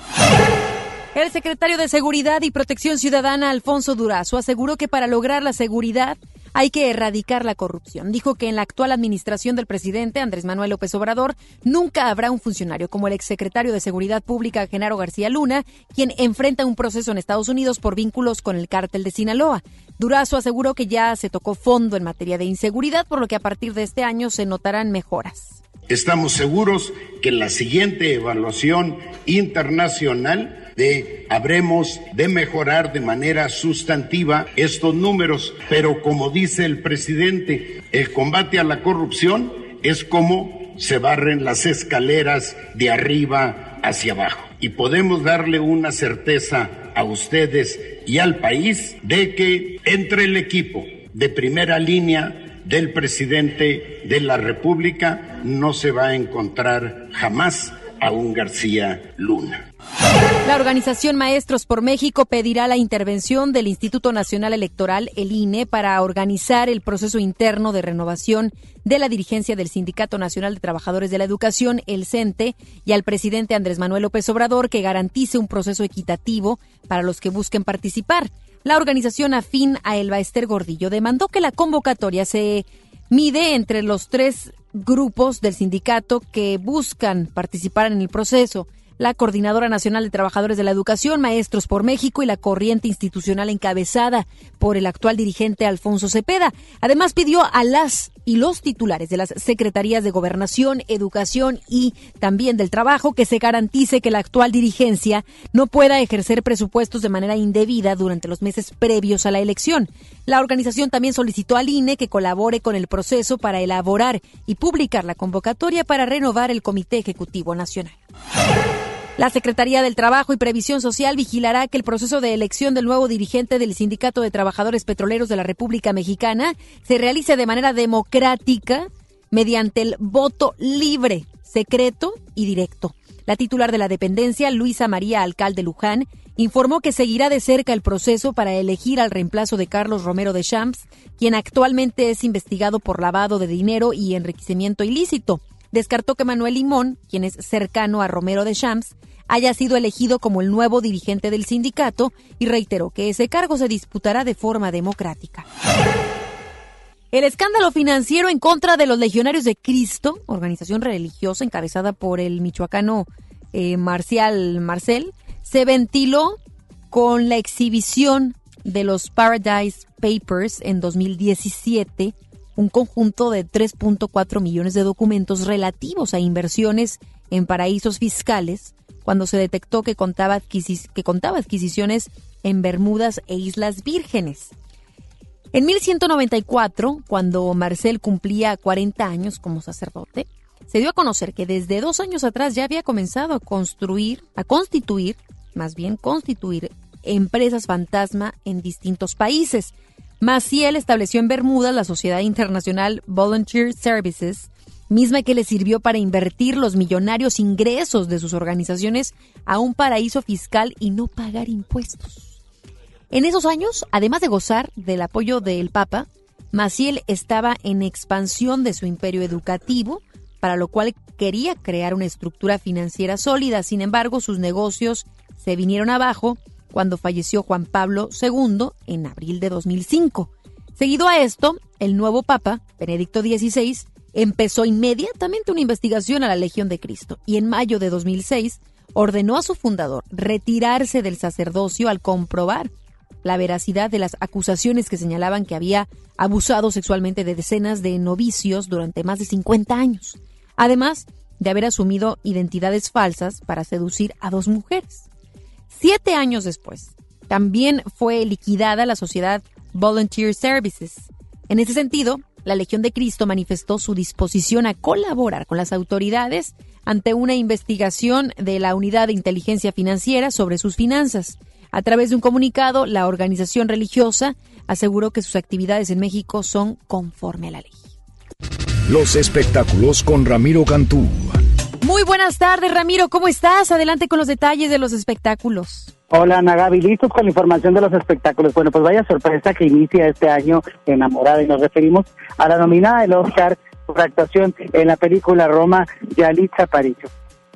Speaker 3: El secretario de Seguridad y Protección Ciudadana, Alfonso Durazo, aseguró que para lograr la seguridad hay que erradicar la corrupción. Dijo que en la actual administración del presidente Andrés Manuel López Obrador nunca habrá un funcionario como el exsecretario de Seguridad Pública Genaro García Luna, quien enfrenta un proceso en Estados Unidos por vínculos con el cártel de Sinaloa. Durazo aseguró que ya se tocó fondo en materia de inseguridad, por lo que a partir de este año se notarán mejoras.
Speaker 22: Estamos seguros que en la siguiente evaluación internacional de habremos de mejorar de manera sustantiva estos números, pero como dice el presidente, el combate a la corrupción es como se barren las escaleras de arriba hacia abajo. Y podemos darle una certeza a ustedes y al país de que entre el equipo de primera línea del presidente de la República no se va a encontrar jamás a un García Luna.
Speaker 3: La organización Maestros por México pedirá la intervención del Instituto Nacional Electoral, el INE, para organizar el proceso interno de renovación de la dirigencia del Sindicato Nacional de Trabajadores de la Educación, el CENTE, y al presidente Andrés Manuel López Obrador que garantice un proceso equitativo para los que busquen participar. La organización afín a Elba Ester Gordillo demandó que la convocatoria se mide entre los tres grupos del sindicato que buscan participar en el proceso la Coordinadora Nacional de Trabajadores de la Educación, Maestros por México y la corriente institucional encabezada por el actual dirigente Alfonso Cepeda. Además, pidió a las y los titulares de las Secretarías de Gobernación, Educación y también del Trabajo que se garantice que la actual dirigencia no pueda ejercer presupuestos de manera indebida durante los meses previos a la elección. La organización también solicitó al INE que colabore con el proceso para elaborar y publicar la convocatoria para renovar el Comité Ejecutivo Nacional. La Secretaría del Trabajo y Previsión Social vigilará que el proceso de elección del nuevo dirigente del Sindicato de Trabajadores Petroleros de la República Mexicana se realice de manera democrática mediante el voto libre, secreto y directo. La titular de la dependencia, Luisa María Alcalde Luján, informó que seguirá de cerca el proceso para elegir al reemplazo de Carlos Romero de Champs, quien actualmente es investigado por lavado de dinero y enriquecimiento ilícito. Descartó que Manuel Limón, quien es cercano a Romero de Champs, haya sido elegido como el nuevo dirigente del sindicato y reiteró que ese cargo se disputará de forma democrática. El escándalo financiero en contra de los Legionarios de Cristo, organización religiosa encabezada por el michoacano eh, Marcial Marcel, se ventiló con la exhibición de los Paradise Papers en 2017, un conjunto de 3.4 millones de documentos relativos a inversiones en paraísos fiscales cuando se detectó que contaba, adquisiciones en Bermudas e Islas Vírgenes. En 1194, cuando Marcel cumplía 40 años como sacerdote, se dio a conocer que desde dos años atrás ya había comenzado a construir, a constituir, más bien constituir empresas fantasma en distintos países. Maciel estableció en Bermudas la Sociedad Internacional Volunteer Services, misma que le sirvió para invertir los millonarios ingresos de sus organizaciones a un paraíso fiscal y no pagar impuestos. En esos años, además de gozar del apoyo del Papa, Maciel estaba en expansión de su imperio educativo, para lo cual quería crear una estructura financiera sólida. Sin embargo, sus negocios se vinieron abajo cuando falleció Juan Pablo II en abril de 2005. Seguido a esto, el nuevo Papa, Benedicto XVI, empezó inmediatamente una investigación a la Legión de Cristo y en mayo de 2006 ordenó a su fundador retirarse del sacerdocio al comprobar la veracidad de las acusaciones que señalaban que había abusado sexualmente de decenas de novicios durante más de 50 años, además de haber asumido identidades falsas para seducir a dos mujeres. Siete años después, también fue liquidada la sociedad Volunteer Services. En ese sentido, la Legión de Cristo manifestó su disposición a colaborar con las autoridades ante una investigación de la Unidad de Inteligencia Financiera sobre sus finanzas. A través de un comunicado, la organización religiosa aseguró que sus actividades en México son conforme a la ley.
Speaker 2: Los espectáculos con Ramiro Cantú.
Speaker 3: Muy buenas tardes, Ramiro. ¿Cómo estás? Adelante con los detalles de los espectáculos.
Speaker 23: Hola, Ana Gaby, listos con la información de los espectáculos. Bueno, pues vaya sorpresa que inicia este año enamorada y nos referimos a la nominada del Oscar por actuación en la película Roma, Yalitza Aparicio.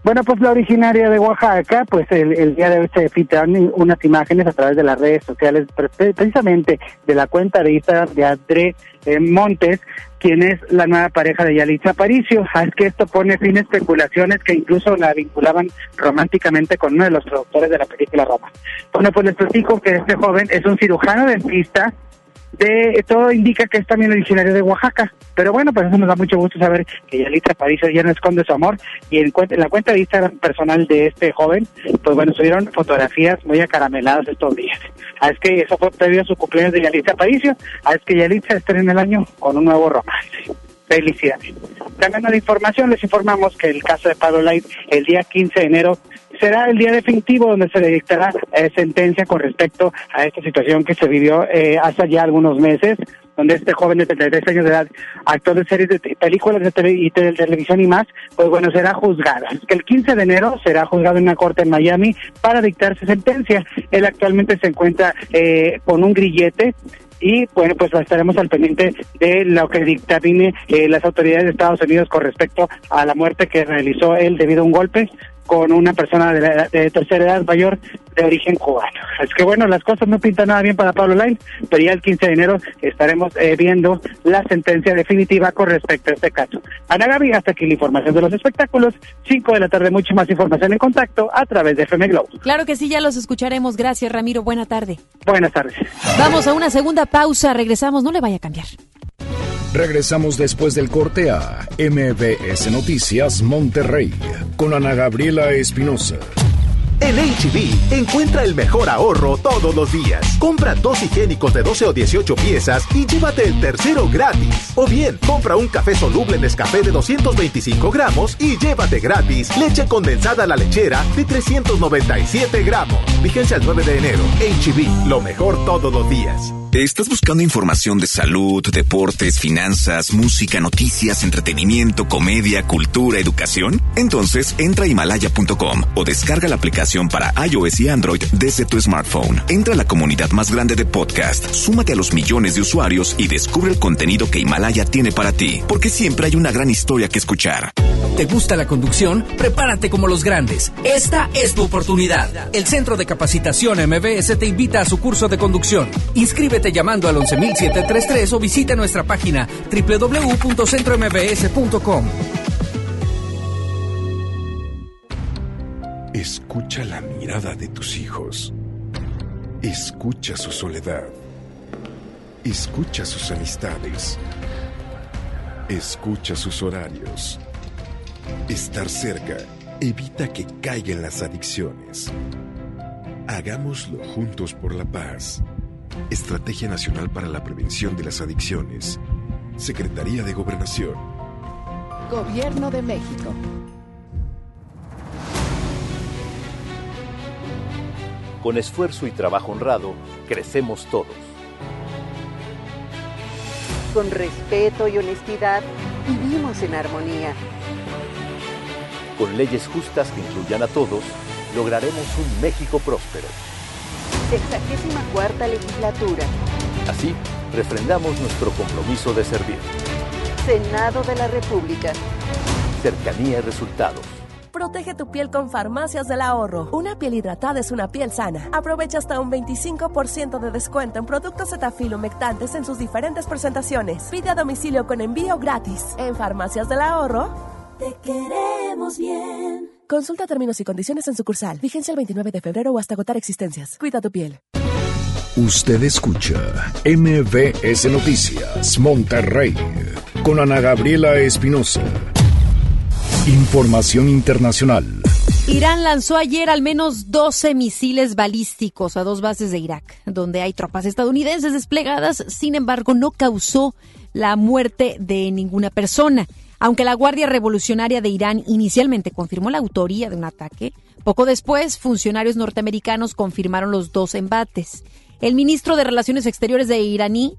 Speaker 23: Bueno, pues la originaria de Oaxaca, pues el, día de hoy se filtran unas imágenes a través de las redes sociales, precisamente de la cuenta de Instagram de André eh, Montes, quien es la nueva pareja de Yalitza Aparicio. Ah, es que esto pone fin a especulaciones que incluso la vinculaban románticamente con uno de los productores de la película Roma. Bueno, pues les platico que este joven es un cirujano dentista de todo indica que es también originario de Oaxaca. Pero bueno, pues eso nos da mucho gusto saber que Yalitza Aparicio ya no esconde su amor. Y en, la cuenta de Instagram personal de este joven, pues bueno, subieron fotografías muy acarameladas estos días. Ah, es que eso fue previo a su cumpleaños de Yalitza Aparicio. Ah, es que Yalitza en el año con un nuevo romance. Felicidades. Cambiando de información, les informamos que el caso de Pablo Light el día 15 de enero será el día definitivo donde se dictará eh, sentencia con respecto a esta situación que se vivió eh, hace ya algunos meses, donde este joven de 33 años de edad, actor de series de películas de y de televisión y más, pues bueno, será juzgado. el 15 de enero será juzgado en una corte en Miami para dictarse sentencia. Él actualmente se encuentra eh, con un grillete y bueno, pues estaremos al pendiente de lo que dictamine eh, las autoridades de Estados Unidos con respecto a la muerte que realizó él debido a un golpe con una persona de, la, de tercera edad mayor de origen cubano. Es que bueno, las cosas no pintan nada bien para Pablo Lain, pero ya el 15 de enero estaremos eh, viendo la sentencia definitiva con respecto a este caso. Ana Gaby, hasta aquí la información de los espectáculos. 5 de la tarde, mucha más información en contacto a través de FM Globo.
Speaker 3: Claro que sí, ya los escucharemos. Gracias, Ramiro. Buena tarde.
Speaker 23: Buenas tardes.
Speaker 3: Vamos a una segunda pausa. Regresamos. No le vaya a cambiar.
Speaker 2: Regresamos después del corte a MBS Noticias Monterrey con Ana Gabriela Espinosa.
Speaker 24: En HB, encuentra el mejor ahorro todos los días. Compra dos higiénicos de 12 o 18 piezas y llévate el tercero gratis. O bien, compra un café soluble Nescafé de 225 gramos y llévate gratis leche condensada a la lechera de 397 gramos. Vigencia el 9 de enero. HB, lo mejor todos los días.
Speaker 25: ¿Estás buscando información de salud, deportes, finanzas, música, noticias, entretenimiento, comedia, cultura, educación? Entonces entra a himalaya.com o descarga la aplicación para iOS y Android desde tu smartphone. Entra a la comunidad más grande de podcast, súmate a los millones de usuarios y descubre el contenido que Himalaya tiene para ti, porque siempre hay una gran historia que escuchar.
Speaker 26: ¿Te gusta la conducción? Prepárate como los grandes. Esta es tu oportunidad. El Centro de Capacitación MBS te invita a su curso de conducción. Inscríbete llamando al 11733 o visita nuestra página www.centrombs.com.
Speaker 20: Escucha la mirada de tus hijos. Escucha su soledad. Escucha sus amistades. Escucha sus horarios. Estar cerca evita que caigan las adicciones. Hagámoslo juntos por la paz. Estrategia Nacional para la Prevención de las Adicciones. Secretaría de Gobernación.
Speaker 27: Gobierno de México.
Speaker 28: Con esfuerzo y trabajo honrado, crecemos todos.
Speaker 29: Con respeto y honestidad, vivimos en armonía.
Speaker 28: Con leyes justas que incluyan a todos, lograremos un México próspero.
Speaker 29: Sexagésima cuarta legislatura.
Speaker 28: Así, refrendamos nuestro compromiso de servir.
Speaker 29: Senado de la República.
Speaker 28: Cercanía y resultados.
Speaker 30: Protege tu piel con Farmacias del Ahorro. Una piel hidratada es una piel sana. Aprovecha hasta un 25% de descuento en productos Cetaphil humectantes en sus diferentes presentaciones. Pide a domicilio con envío gratis. En Farmacias del Ahorro.
Speaker 31: Te queremos bien.
Speaker 30: Consulta términos y condiciones en sucursal. Vigencia el 29 de febrero o hasta agotar existencias. Cuida tu piel.
Speaker 2: Usted escucha MBS Noticias Monterrey con Ana Gabriela Espinosa. Información internacional.
Speaker 3: Irán lanzó ayer al menos 12 misiles balísticos a dos bases de Irak, donde hay tropas estadounidenses desplegadas. Sin embargo, no causó la muerte de ninguna persona. Aunque la Guardia Revolucionaria de Irán inicialmente confirmó la autoría de un ataque, poco después funcionarios norteamericanos confirmaron los dos embates. El ministro de Relaciones Exteriores de iraní,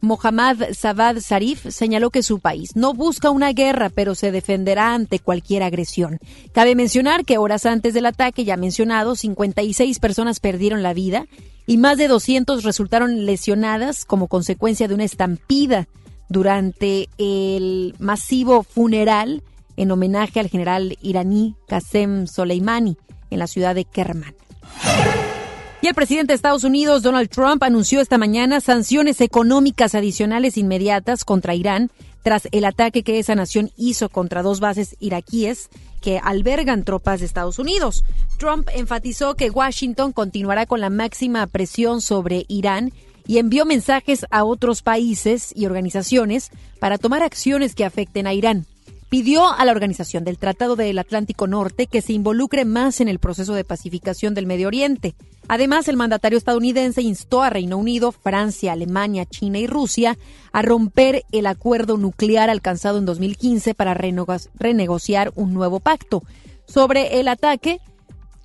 Speaker 3: Mohammad Savad Zarif señaló que su país no busca una guerra, pero se defenderá ante cualquier agresión. Cabe mencionar que horas antes del ataque ya mencionado, 56 personas perdieron la vida y más de 200 resultaron lesionadas como consecuencia de una estampida durante el masivo funeral en homenaje al general iraní Qasem Soleimani en la ciudad de Kerman. Y el presidente de Estados Unidos, Donald Trump, anunció esta mañana sanciones económicas adicionales inmediatas contra Irán tras el ataque que esa nación hizo contra dos bases iraquíes que albergan tropas de Estados Unidos. Trump enfatizó que Washington continuará con la máxima presión sobre Irán y envió mensajes a otros países y organizaciones para tomar acciones que afecten a Irán pidió a la Organización del Tratado del Atlántico Norte que se involucre más en el proceso de pacificación del Medio Oriente. Además, el mandatario estadounidense instó a Reino Unido, Francia, Alemania, China y Rusia a romper el acuerdo nuclear alcanzado en 2015 para renegociar un nuevo pacto. Sobre el ataque,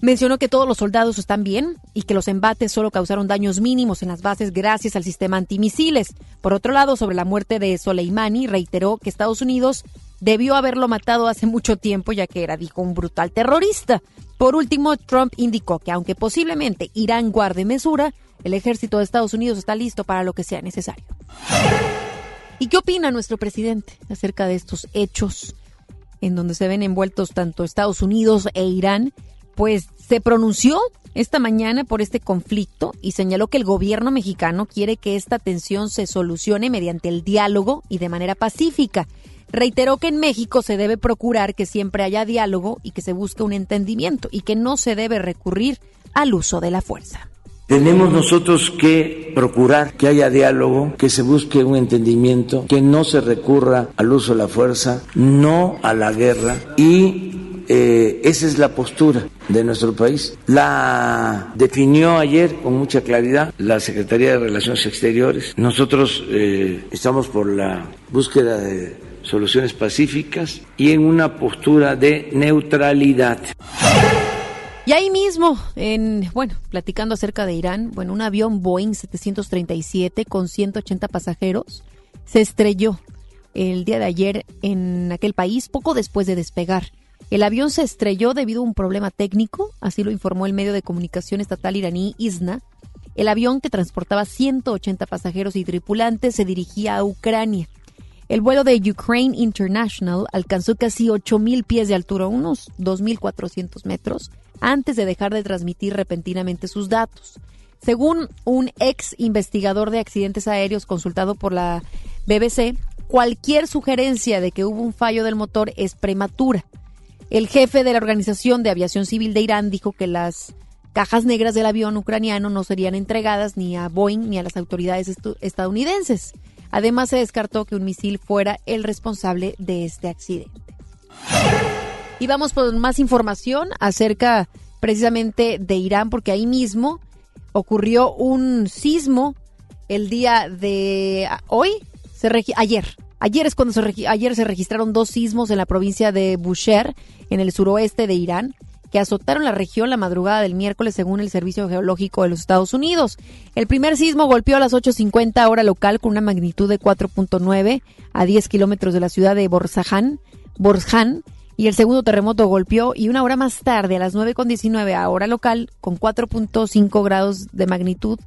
Speaker 3: Mencionó que todos los soldados están bien y que los embates solo causaron daños mínimos en las bases gracias al sistema antimisiles. Por otro lado, sobre la muerte de Soleimani, reiteró que Estados Unidos debió haberlo matado hace mucho tiempo ya que era, dijo, un brutal terrorista. Por último, Trump indicó que aunque posiblemente Irán guarde mesura, el ejército de Estados Unidos está listo para lo que sea necesario. ¿Y qué opina nuestro presidente acerca de estos hechos? en donde se ven envueltos tanto Estados Unidos e Irán, pues se pronunció esta mañana por este conflicto y señaló que el gobierno mexicano quiere que esta tensión se solucione mediante el diálogo y de manera pacífica. Reiteró que en México se debe procurar que siempre haya diálogo y que se busque un entendimiento y que no se debe recurrir al uso de la fuerza.
Speaker 32: Tenemos nosotros que procurar que haya diálogo, que se busque un entendimiento, que no se recurra al uso de la fuerza, no a la guerra y eh, esa es la postura de nuestro país. La definió ayer con mucha claridad la Secretaría de Relaciones Exteriores. Nosotros eh, estamos por la búsqueda de soluciones pacíficas y en una postura de neutralidad.
Speaker 3: Y ahí mismo, en, bueno, platicando acerca de Irán, bueno, un avión Boeing 737 con 180 pasajeros se estrelló el día de ayer en aquel país poco después de despegar. El avión se estrelló debido a un problema técnico, así lo informó el medio de comunicación estatal iraní ISNA. El avión que transportaba 180 pasajeros y tripulantes se dirigía a Ucrania. El vuelo de Ukraine International alcanzó casi 8.000 pies de altura, unos 2.400 metros, antes de dejar de transmitir repentinamente sus datos. Según un ex investigador de accidentes aéreos consultado por la BBC, cualquier sugerencia de que hubo un fallo del motor es prematura. El jefe de la Organización de Aviación Civil de Irán dijo que las cajas negras del avión ucraniano no serían entregadas ni a Boeing ni a las autoridades estadounidenses. Además, se descartó que un misil fuera el responsable de este accidente. Y vamos por más información acerca precisamente de Irán, porque ahí mismo ocurrió un sismo el día de hoy, se ayer. Ayer es cuando se, ayer se registraron dos sismos en la provincia de Bushehr, en el suroeste de Irán que azotaron la región la madrugada del miércoles según el Servicio Geológico de los Estados Unidos. El primer sismo golpeó a las 8.50 hora local con una magnitud de 4.9 a 10 kilómetros de la ciudad de Borzaján, Borzján, y el segundo terremoto golpeó y una hora más tarde a las 9.19 a hora local con 4.5 grados de magnitud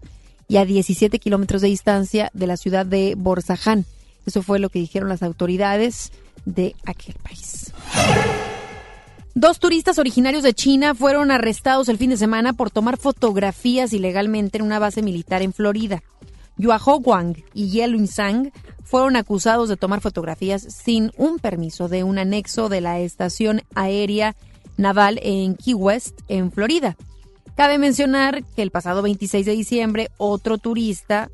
Speaker 3: y a 17 kilómetros de distancia de la ciudad de Borzaján. Eso fue lo que dijeron las autoridades de aquel país. Dos turistas originarios de China fueron arrestados el fin de semana por tomar fotografías ilegalmente en una base militar en Florida. Yuaho Wang y Ye Sang fueron acusados de tomar fotografías sin un permiso de un anexo de la estación aérea naval en Key West, en Florida. Cabe mencionar que el pasado 26 de diciembre otro turista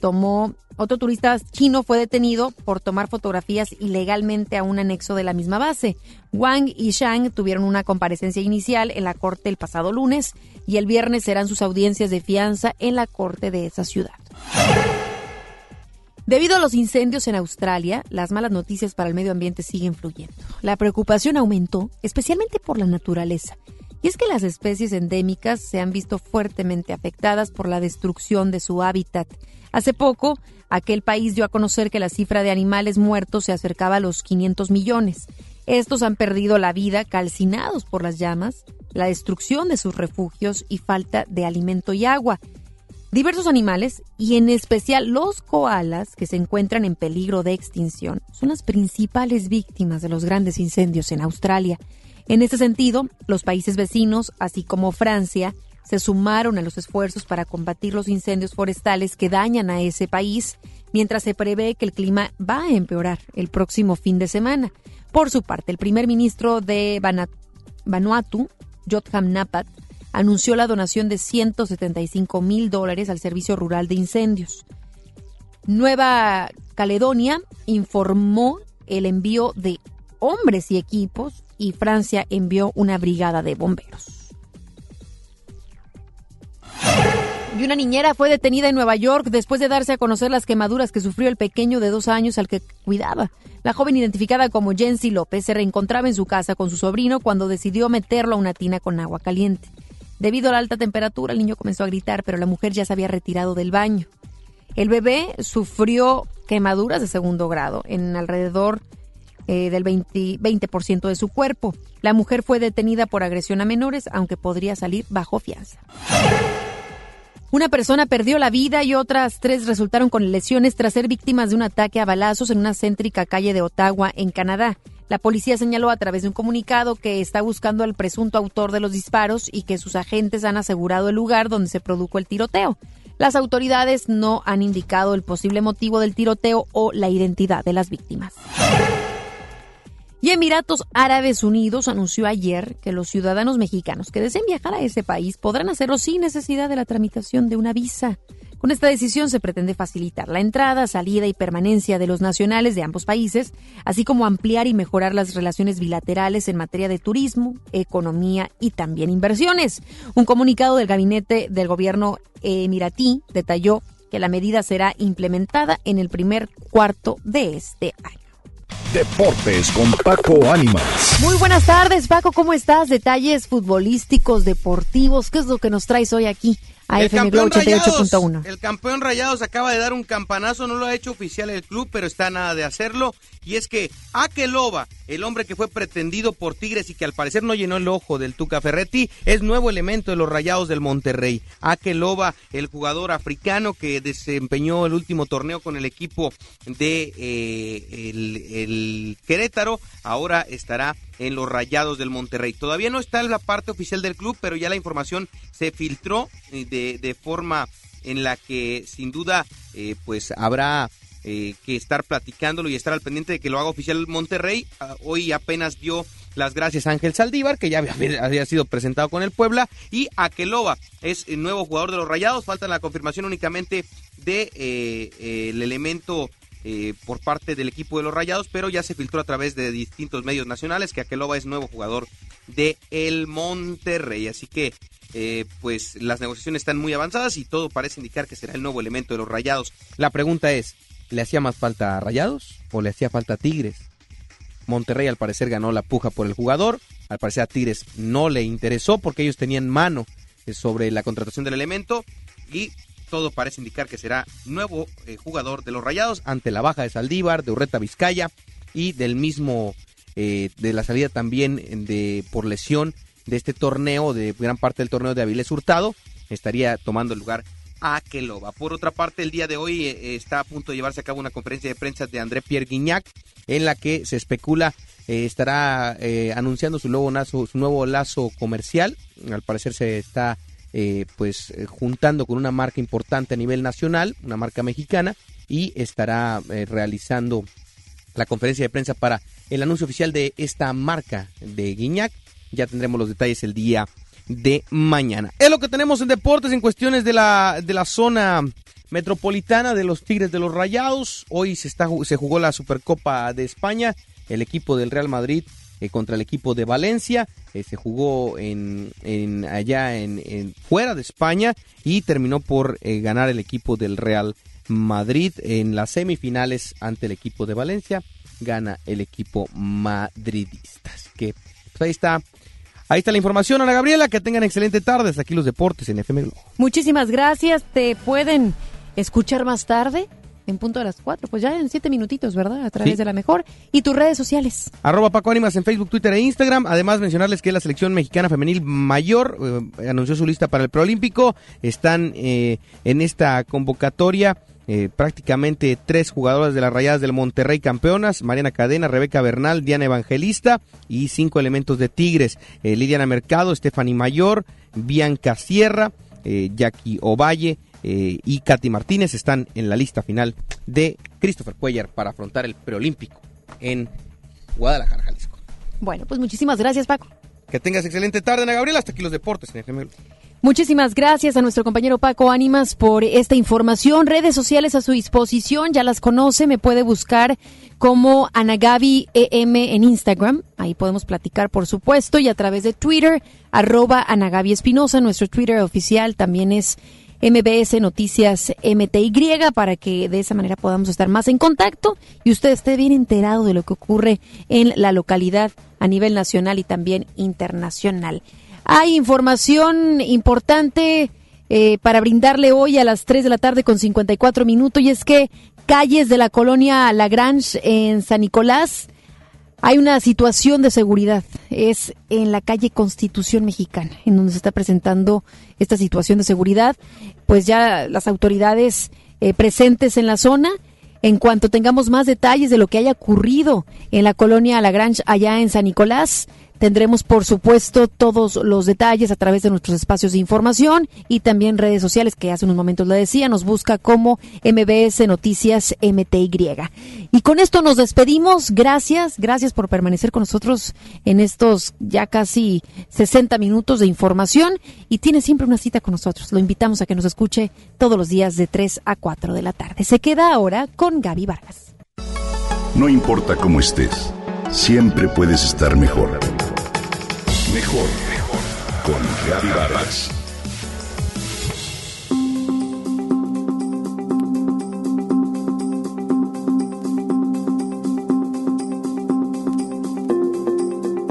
Speaker 3: tomó otro turista chino fue detenido por tomar fotografías ilegalmente a un anexo de la misma base. Wang y Shang tuvieron una comparecencia inicial en la corte el pasado lunes y el viernes serán sus audiencias de fianza en la corte de esa ciudad. Debido a los incendios en Australia, las malas noticias para el medio ambiente siguen fluyendo. La preocupación aumentó, especialmente por la naturaleza. Y es que las especies endémicas se han visto fuertemente afectadas por la destrucción de su hábitat. Hace poco, aquel país dio a conocer que la cifra de animales muertos se acercaba a los 500 millones. Estos han perdido la vida calcinados por las llamas, la destrucción de sus refugios y falta de alimento y agua. Diversos animales, y en especial los koalas, que se encuentran en peligro de extinción, son las principales víctimas de los grandes incendios en Australia. En este sentido, los países vecinos, así como Francia, se sumaron a los esfuerzos para combatir los incendios forestales que dañan a ese país, mientras se prevé que el clima va a empeorar el próximo fin de semana. Por su parte, el primer ministro de Vanuatu, Jotham Napat, anunció la donación de 175 mil dólares al Servicio Rural de Incendios. Nueva Caledonia informó el envío de hombres y equipos y Francia envió una brigada de bomberos. Y una niñera fue detenida en Nueva York después de darse a conocer las quemaduras que sufrió el pequeño de dos años al que cuidaba. La joven identificada como Jency López se reencontraba en su casa con su sobrino cuando decidió meterlo a una tina con agua caliente. Debido a la alta temperatura, el niño comenzó a gritar, pero la mujer ya se había retirado del baño. El bebé sufrió quemaduras de segundo grado en alrededor eh, del 20%, 20 de su cuerpo. La mujer fue detenida por agresión a menores, aunque podría salir bajo fianza. Una persona perdió la vida y otras tres resultaron con lesiones tras ser víctimas de un ataque a balazos en una céntrica calle de Ottawa, en Canadá. La policía señaló a través de un comunicado que está buscando al presunto autor de los disparos y que sus agentes han asegurado el lugar donde se produjo el tiroteo. Las autoridades no han indicado el posible motivo del tiroteo o la identidad de las víctimas. Y Emiratos Árabes Unidos anunció ayer que los ciudadanos mexicanos que deseen viajar a ese país podrán hacerlo sin necesidad de la tramitación de una visa. Con esta decisión se pretende facilitar la entrada, salida y permanencia de los nacionales de ambos países, así como ampliar y mejorar las relaciones bilaterales en materia de turismo, economía y también inversiones. Un comunicado del gabinete del gobierno emiratí detalló que la medida será implementada en el primer cuarto de este año.
Speaker 2: Deportes con Paco Ánimas.
Speaker 3: Muy buenas tardes, Paco, ¿cómo estás? Detalles futbolísticos, deportivos, ¿qué es lo que nos traes hoy aquí? Globo 88.1.
Speaker 33: Rayados, el campeón Rayados acaba de dar un campanazo, no lo ha hecho oficial el club, pero está nada de hacerlo. Y es que Akeloba, el hombre que fue pretendido por Tigres y que al parecer no llenó el ojo del Tuca Ferretti, es nuevo elemento de los Rayados del Monterrey. Akeloba, el jugador africano que desempeñó el último torneo con el equipo de eh, el, el Querétaro, ahora estará en los Rayados del Monterrey. Todavía no está en la parte oficial del club, pero ya la información se filtró eh, de, de forma en la que sin duda eh, pues habrá eh, que estar platicándolo y estar al pendiente de que lo haga oficial Monterrey. Ah, hoy apenas dio las gracias a Ángel Saldívar, que ya había, sido presentado con el Puebla, y Aqueloba es el nuevo jugador de los Rayados. Falta la confirmación únicamente de eh, eh, el elemento eh, por parte del equipo de los Rayados, pero ya se filtró a través de distintos medios nacionales que Aqueloba es nuevo jugador de el Monterrey. Así que eh, pues las negociaciones están muy avanzadas y todo parece indicar que será el nuevo elemento de los Rayados. La pregunta es, ¿le hacía más falta a Rayados o le hacía falta a Tigres? Monterrey al parecer ganó la puja por el jugador, al parecer a Tigres no le interesó porque ellos tenían mano sobre la contratación del elemento y todo parece indicar que será nuevo eh, jugador de los Rayados ante la baja de Saldívar, de Urreta Vizcaya y del mismo eh, de la salida también de por lesión de este torneo, de gran parte del torneo de Avilés Hurtado, estaría tomando lugar a Keloba. Por otra parte, el día de hoy eh, está a punto de llevarse a cabo una conferencia de prensa de André Pierre Guignac, en la que se especula estará anunciando su nuevo, su nuevo lazo comercial. Al parecer se está eh, pues eh, juntando con una marca importante a nivel nacional, una marca mexicana, y estará eh, realizando la conferencia de prensa para el anuncio oficial de esta marca de Guiñac. Ya tendremos los detalles el día de mañana. Es lo que tenemos en deportes en cuestiones de la, de la zona metropolitana de los Tigres de los Rayados. Hoy se, está, se jugó la Supercopa de España. El equipo del Real Madrid eh, contra el equipo de Valencia. Eh, se jugó en, en allá en, en, fuera de España y terminó por eh, ganar el equipo del Real Madrid en las semifinales ante el equipo de Valencia. Gana el equipo madridista. Así que pues ahí está. Ahí está la información, Ana Gabriela. Que tengan excelente tarde. Hasta aquí los deportes en FM Globo.
Speaker 3: Muchísimas gracias. Te pueden escuchar más tarde en punto de las cuatro, pues ya en siete minutitos, ¿verdad? A través
Speaker 33: Sí.
Speaker 3: de la mejor. Y tus redes sociales.
Speaker 33: Arroba Paco Ánimas en Facebook, Twitter e Instagram. Además, mencionarles que la selección mexicana femenil mayor eh, anunció su lista para el preolímpico. Están eh, en esta convocatoria eh, prácticamente tres jugadoras de las rayadas del Monterrey campeonas: Mariana Cadena, Rebeca Bernal, Diana Evangelista y cinco elementos de Tigres: eh, Lidiana Mercado, Stephanie Mayor, Bianca Sierra, eh, Jackie Ovalle. Eh, y Katy Martínez están en la lista final de Christopher Cuellar para afrontar el preolímpico en Guadalajara, Jalisco.
Speaker 3: Bueno, pues muchísimas gracias, Paco.
Speaker 33: Que tengas excelente tarde, Ana Gabriela. Hasta aquí los deportes en FM.
Speaker 3: Muchísimas gracias a nuestro compañero Paco Ánimas por esta información. Redes sociales a su disposición, ya las conoce, me puede buscar como Anagabi EM en Instagram. Ahí podemos platicar, por supuesto, y a través de Twitter, arroba Anagabi Espinosa. Nuestro Twitter oficial también es MBS Noticias MTY para que de esa manera podamos estar más en contacto y usted esté bien enterado de lo que ocurre en la localidad a nivel nacional y también internacional. Hay información importante eh, para brindarle hoy a las 3 de la tarde con 54 minutos y es que calles de la colonia Lagrange en San Nicolás hay una situación de seguridad. Es en la calle Constitución Mexicana, en donde se está presentando esta situación de seguridad. Pues ya las autoridades eh, presentes en la zona En cuanto tengamos más detalles de lo que haya ocurrido en la colonia Lagrange allá en San Nicolás, Tendremos, por supuesto, todos los detalles a través de nuestros espacios de información y también redes sociales, que hace unos momentos le decía, nos busca como MBS Noticias MTY. Y con esto nos despedimos. Gracias, gracias por permanecer con nosotros en estos ya casi 60 minutos de información y tiene siempre una cita con nosotros. Lo invitamos a que nos escuche todos los días de 3 a 4 de la tarde. Se queda ahora con Gaby Vargas.
Speaker 20: No importa cómo estés, siempre puedes estar mejor. Mejor, mejor. Con Gaby Vargas.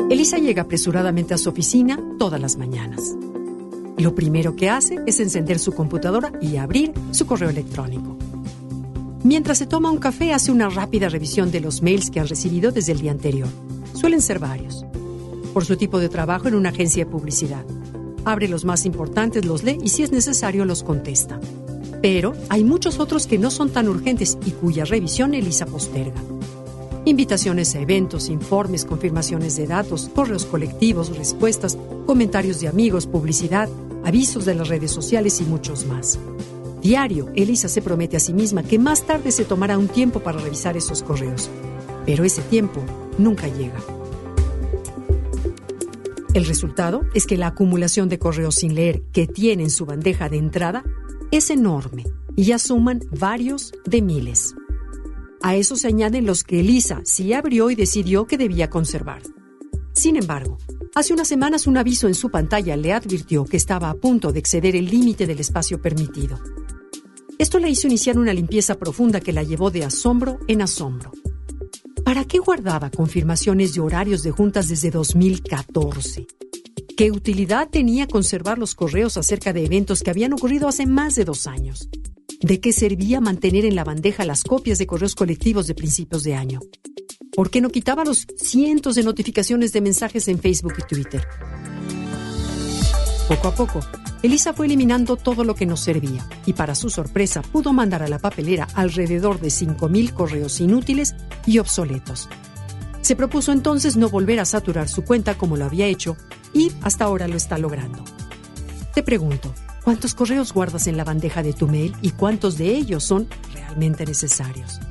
Speaker 34: Elisa llega apresuradamente a su oficina todas las mañanas. Lo primero que hace es encender su computadora y abrir su correo electrónico. Mientras se toma un café, hace una rápida revisión de los mails que han recibido desde el día anterior. Suelen ser varios por su tipo de trabajo en una agencia de publicidad. Abre los más importantes, los lee y si es necesario los contesta. Pero hay muchos otros que no son tan urgentes y cuya revisión Elisa posterga. Invitaciones a eventos, informes, confirmaciones de datos, correos colectivos, respuestas, comentarios de amigos, publicidad, avisos de las redes sociales y muchos más. Diario, Elisa se promete a sí misma que más tarde se tomará un tiempo para revisar esos correos. Pero ese tiempo nunca llega. El resultado es que la acumulación de correos sin leer que tiene en su bandeja de entrada es enorme y ya suman varios de miles. A eso se añaden los que Elisa sí abrió y decidió que debía conservar. Sin embargo, hace unas semanas un aviso en su pantalla le advirtió que estaba a punto de exceder el límite del espacio permitido. Esto le hizo iniciar una limpieza profunda que la llevó de asombro en asombro. ¿Para qué guardaba confirmaciones de horarios de juntas desde 2014? ¿Qué utilidad tenía conservar los correos acerca de eventos que habían ocurrido hace más de dos años? ¿De qué servía mantener en la bandeja las copias de correos colectivos de principios de año? ¿Por qué no quitaba los cientos de notificaciones de mensajes en Facebook y Twitter? Poco a poco, Elisa fue eliminando todo lo que nos servía y para su sorpresa pudo mandar a la papelera alrededor de 5.000 correos inútiles y obsoletos. Se propuso entonces no volver a saturar su cuenta como lo había hecho y hasta ahora lo está logrando. Te pregunto, ¿cuántos correos guardas en la bandeja de tu mail y cuántos de ellos son realmente necesarios?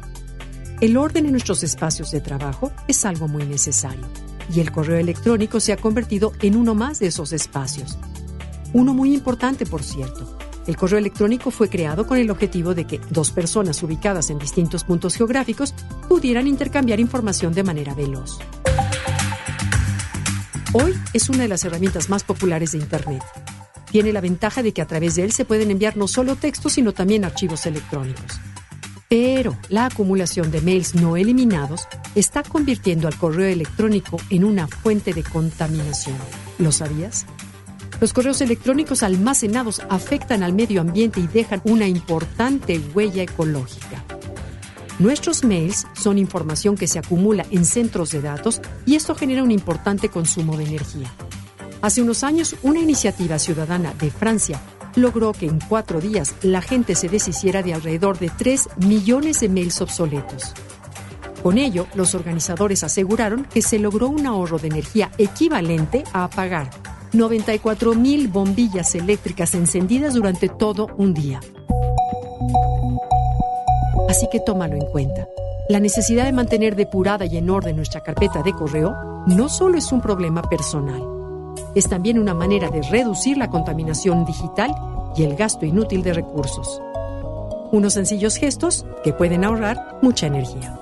Speaker 34: El orden en nuestros espacios de trabajo es algo muy necesario y el correo electrónico se ha convertido en uno más de esos espacios uno muy importante, por cierto. El correo electrónico fue creado con el objetivo de que dos personas ubicadas en distintos puntos geográficos pudieran intercambiar información de manera veloz. Hoy es una de las herramientas más populares de Internet. Tiene la ventaja de que a través de él se pueden enviar no solo textos, sino también archivos electrónicos. Pero la acumulación de mails no eliminados está convirtiendo al correo electrónico en una fuente de contaminación. ¿Lo sabías? Los correos electrónicos almacenados afectan al medio ambiente y dejan una importante huella ecológica. Nuestros mails son información que se acumula en centros de datos y esto genera un importante consumo de energía. Hace unos años, una iniciativa ciudadana de Francia logró que en cuatro días la gente se deshiciera de alrededor de 3 millones de mails obsoletos. Con ello, los organizadores aseguraron que se logró un ahorro de energía equivalente a apagar 94 mil bombillas eléctricas encendidas durante todo un día. Así que tómalo en cuenta. La necesidad de mantener depurada y en orden nuestra carpeta de correo no solo es un problema personal, es también una manera de reducir la contaminación digital y el gasto inútil de recursos. Unos sencillos gestos que pueden ahorrar mucha energía.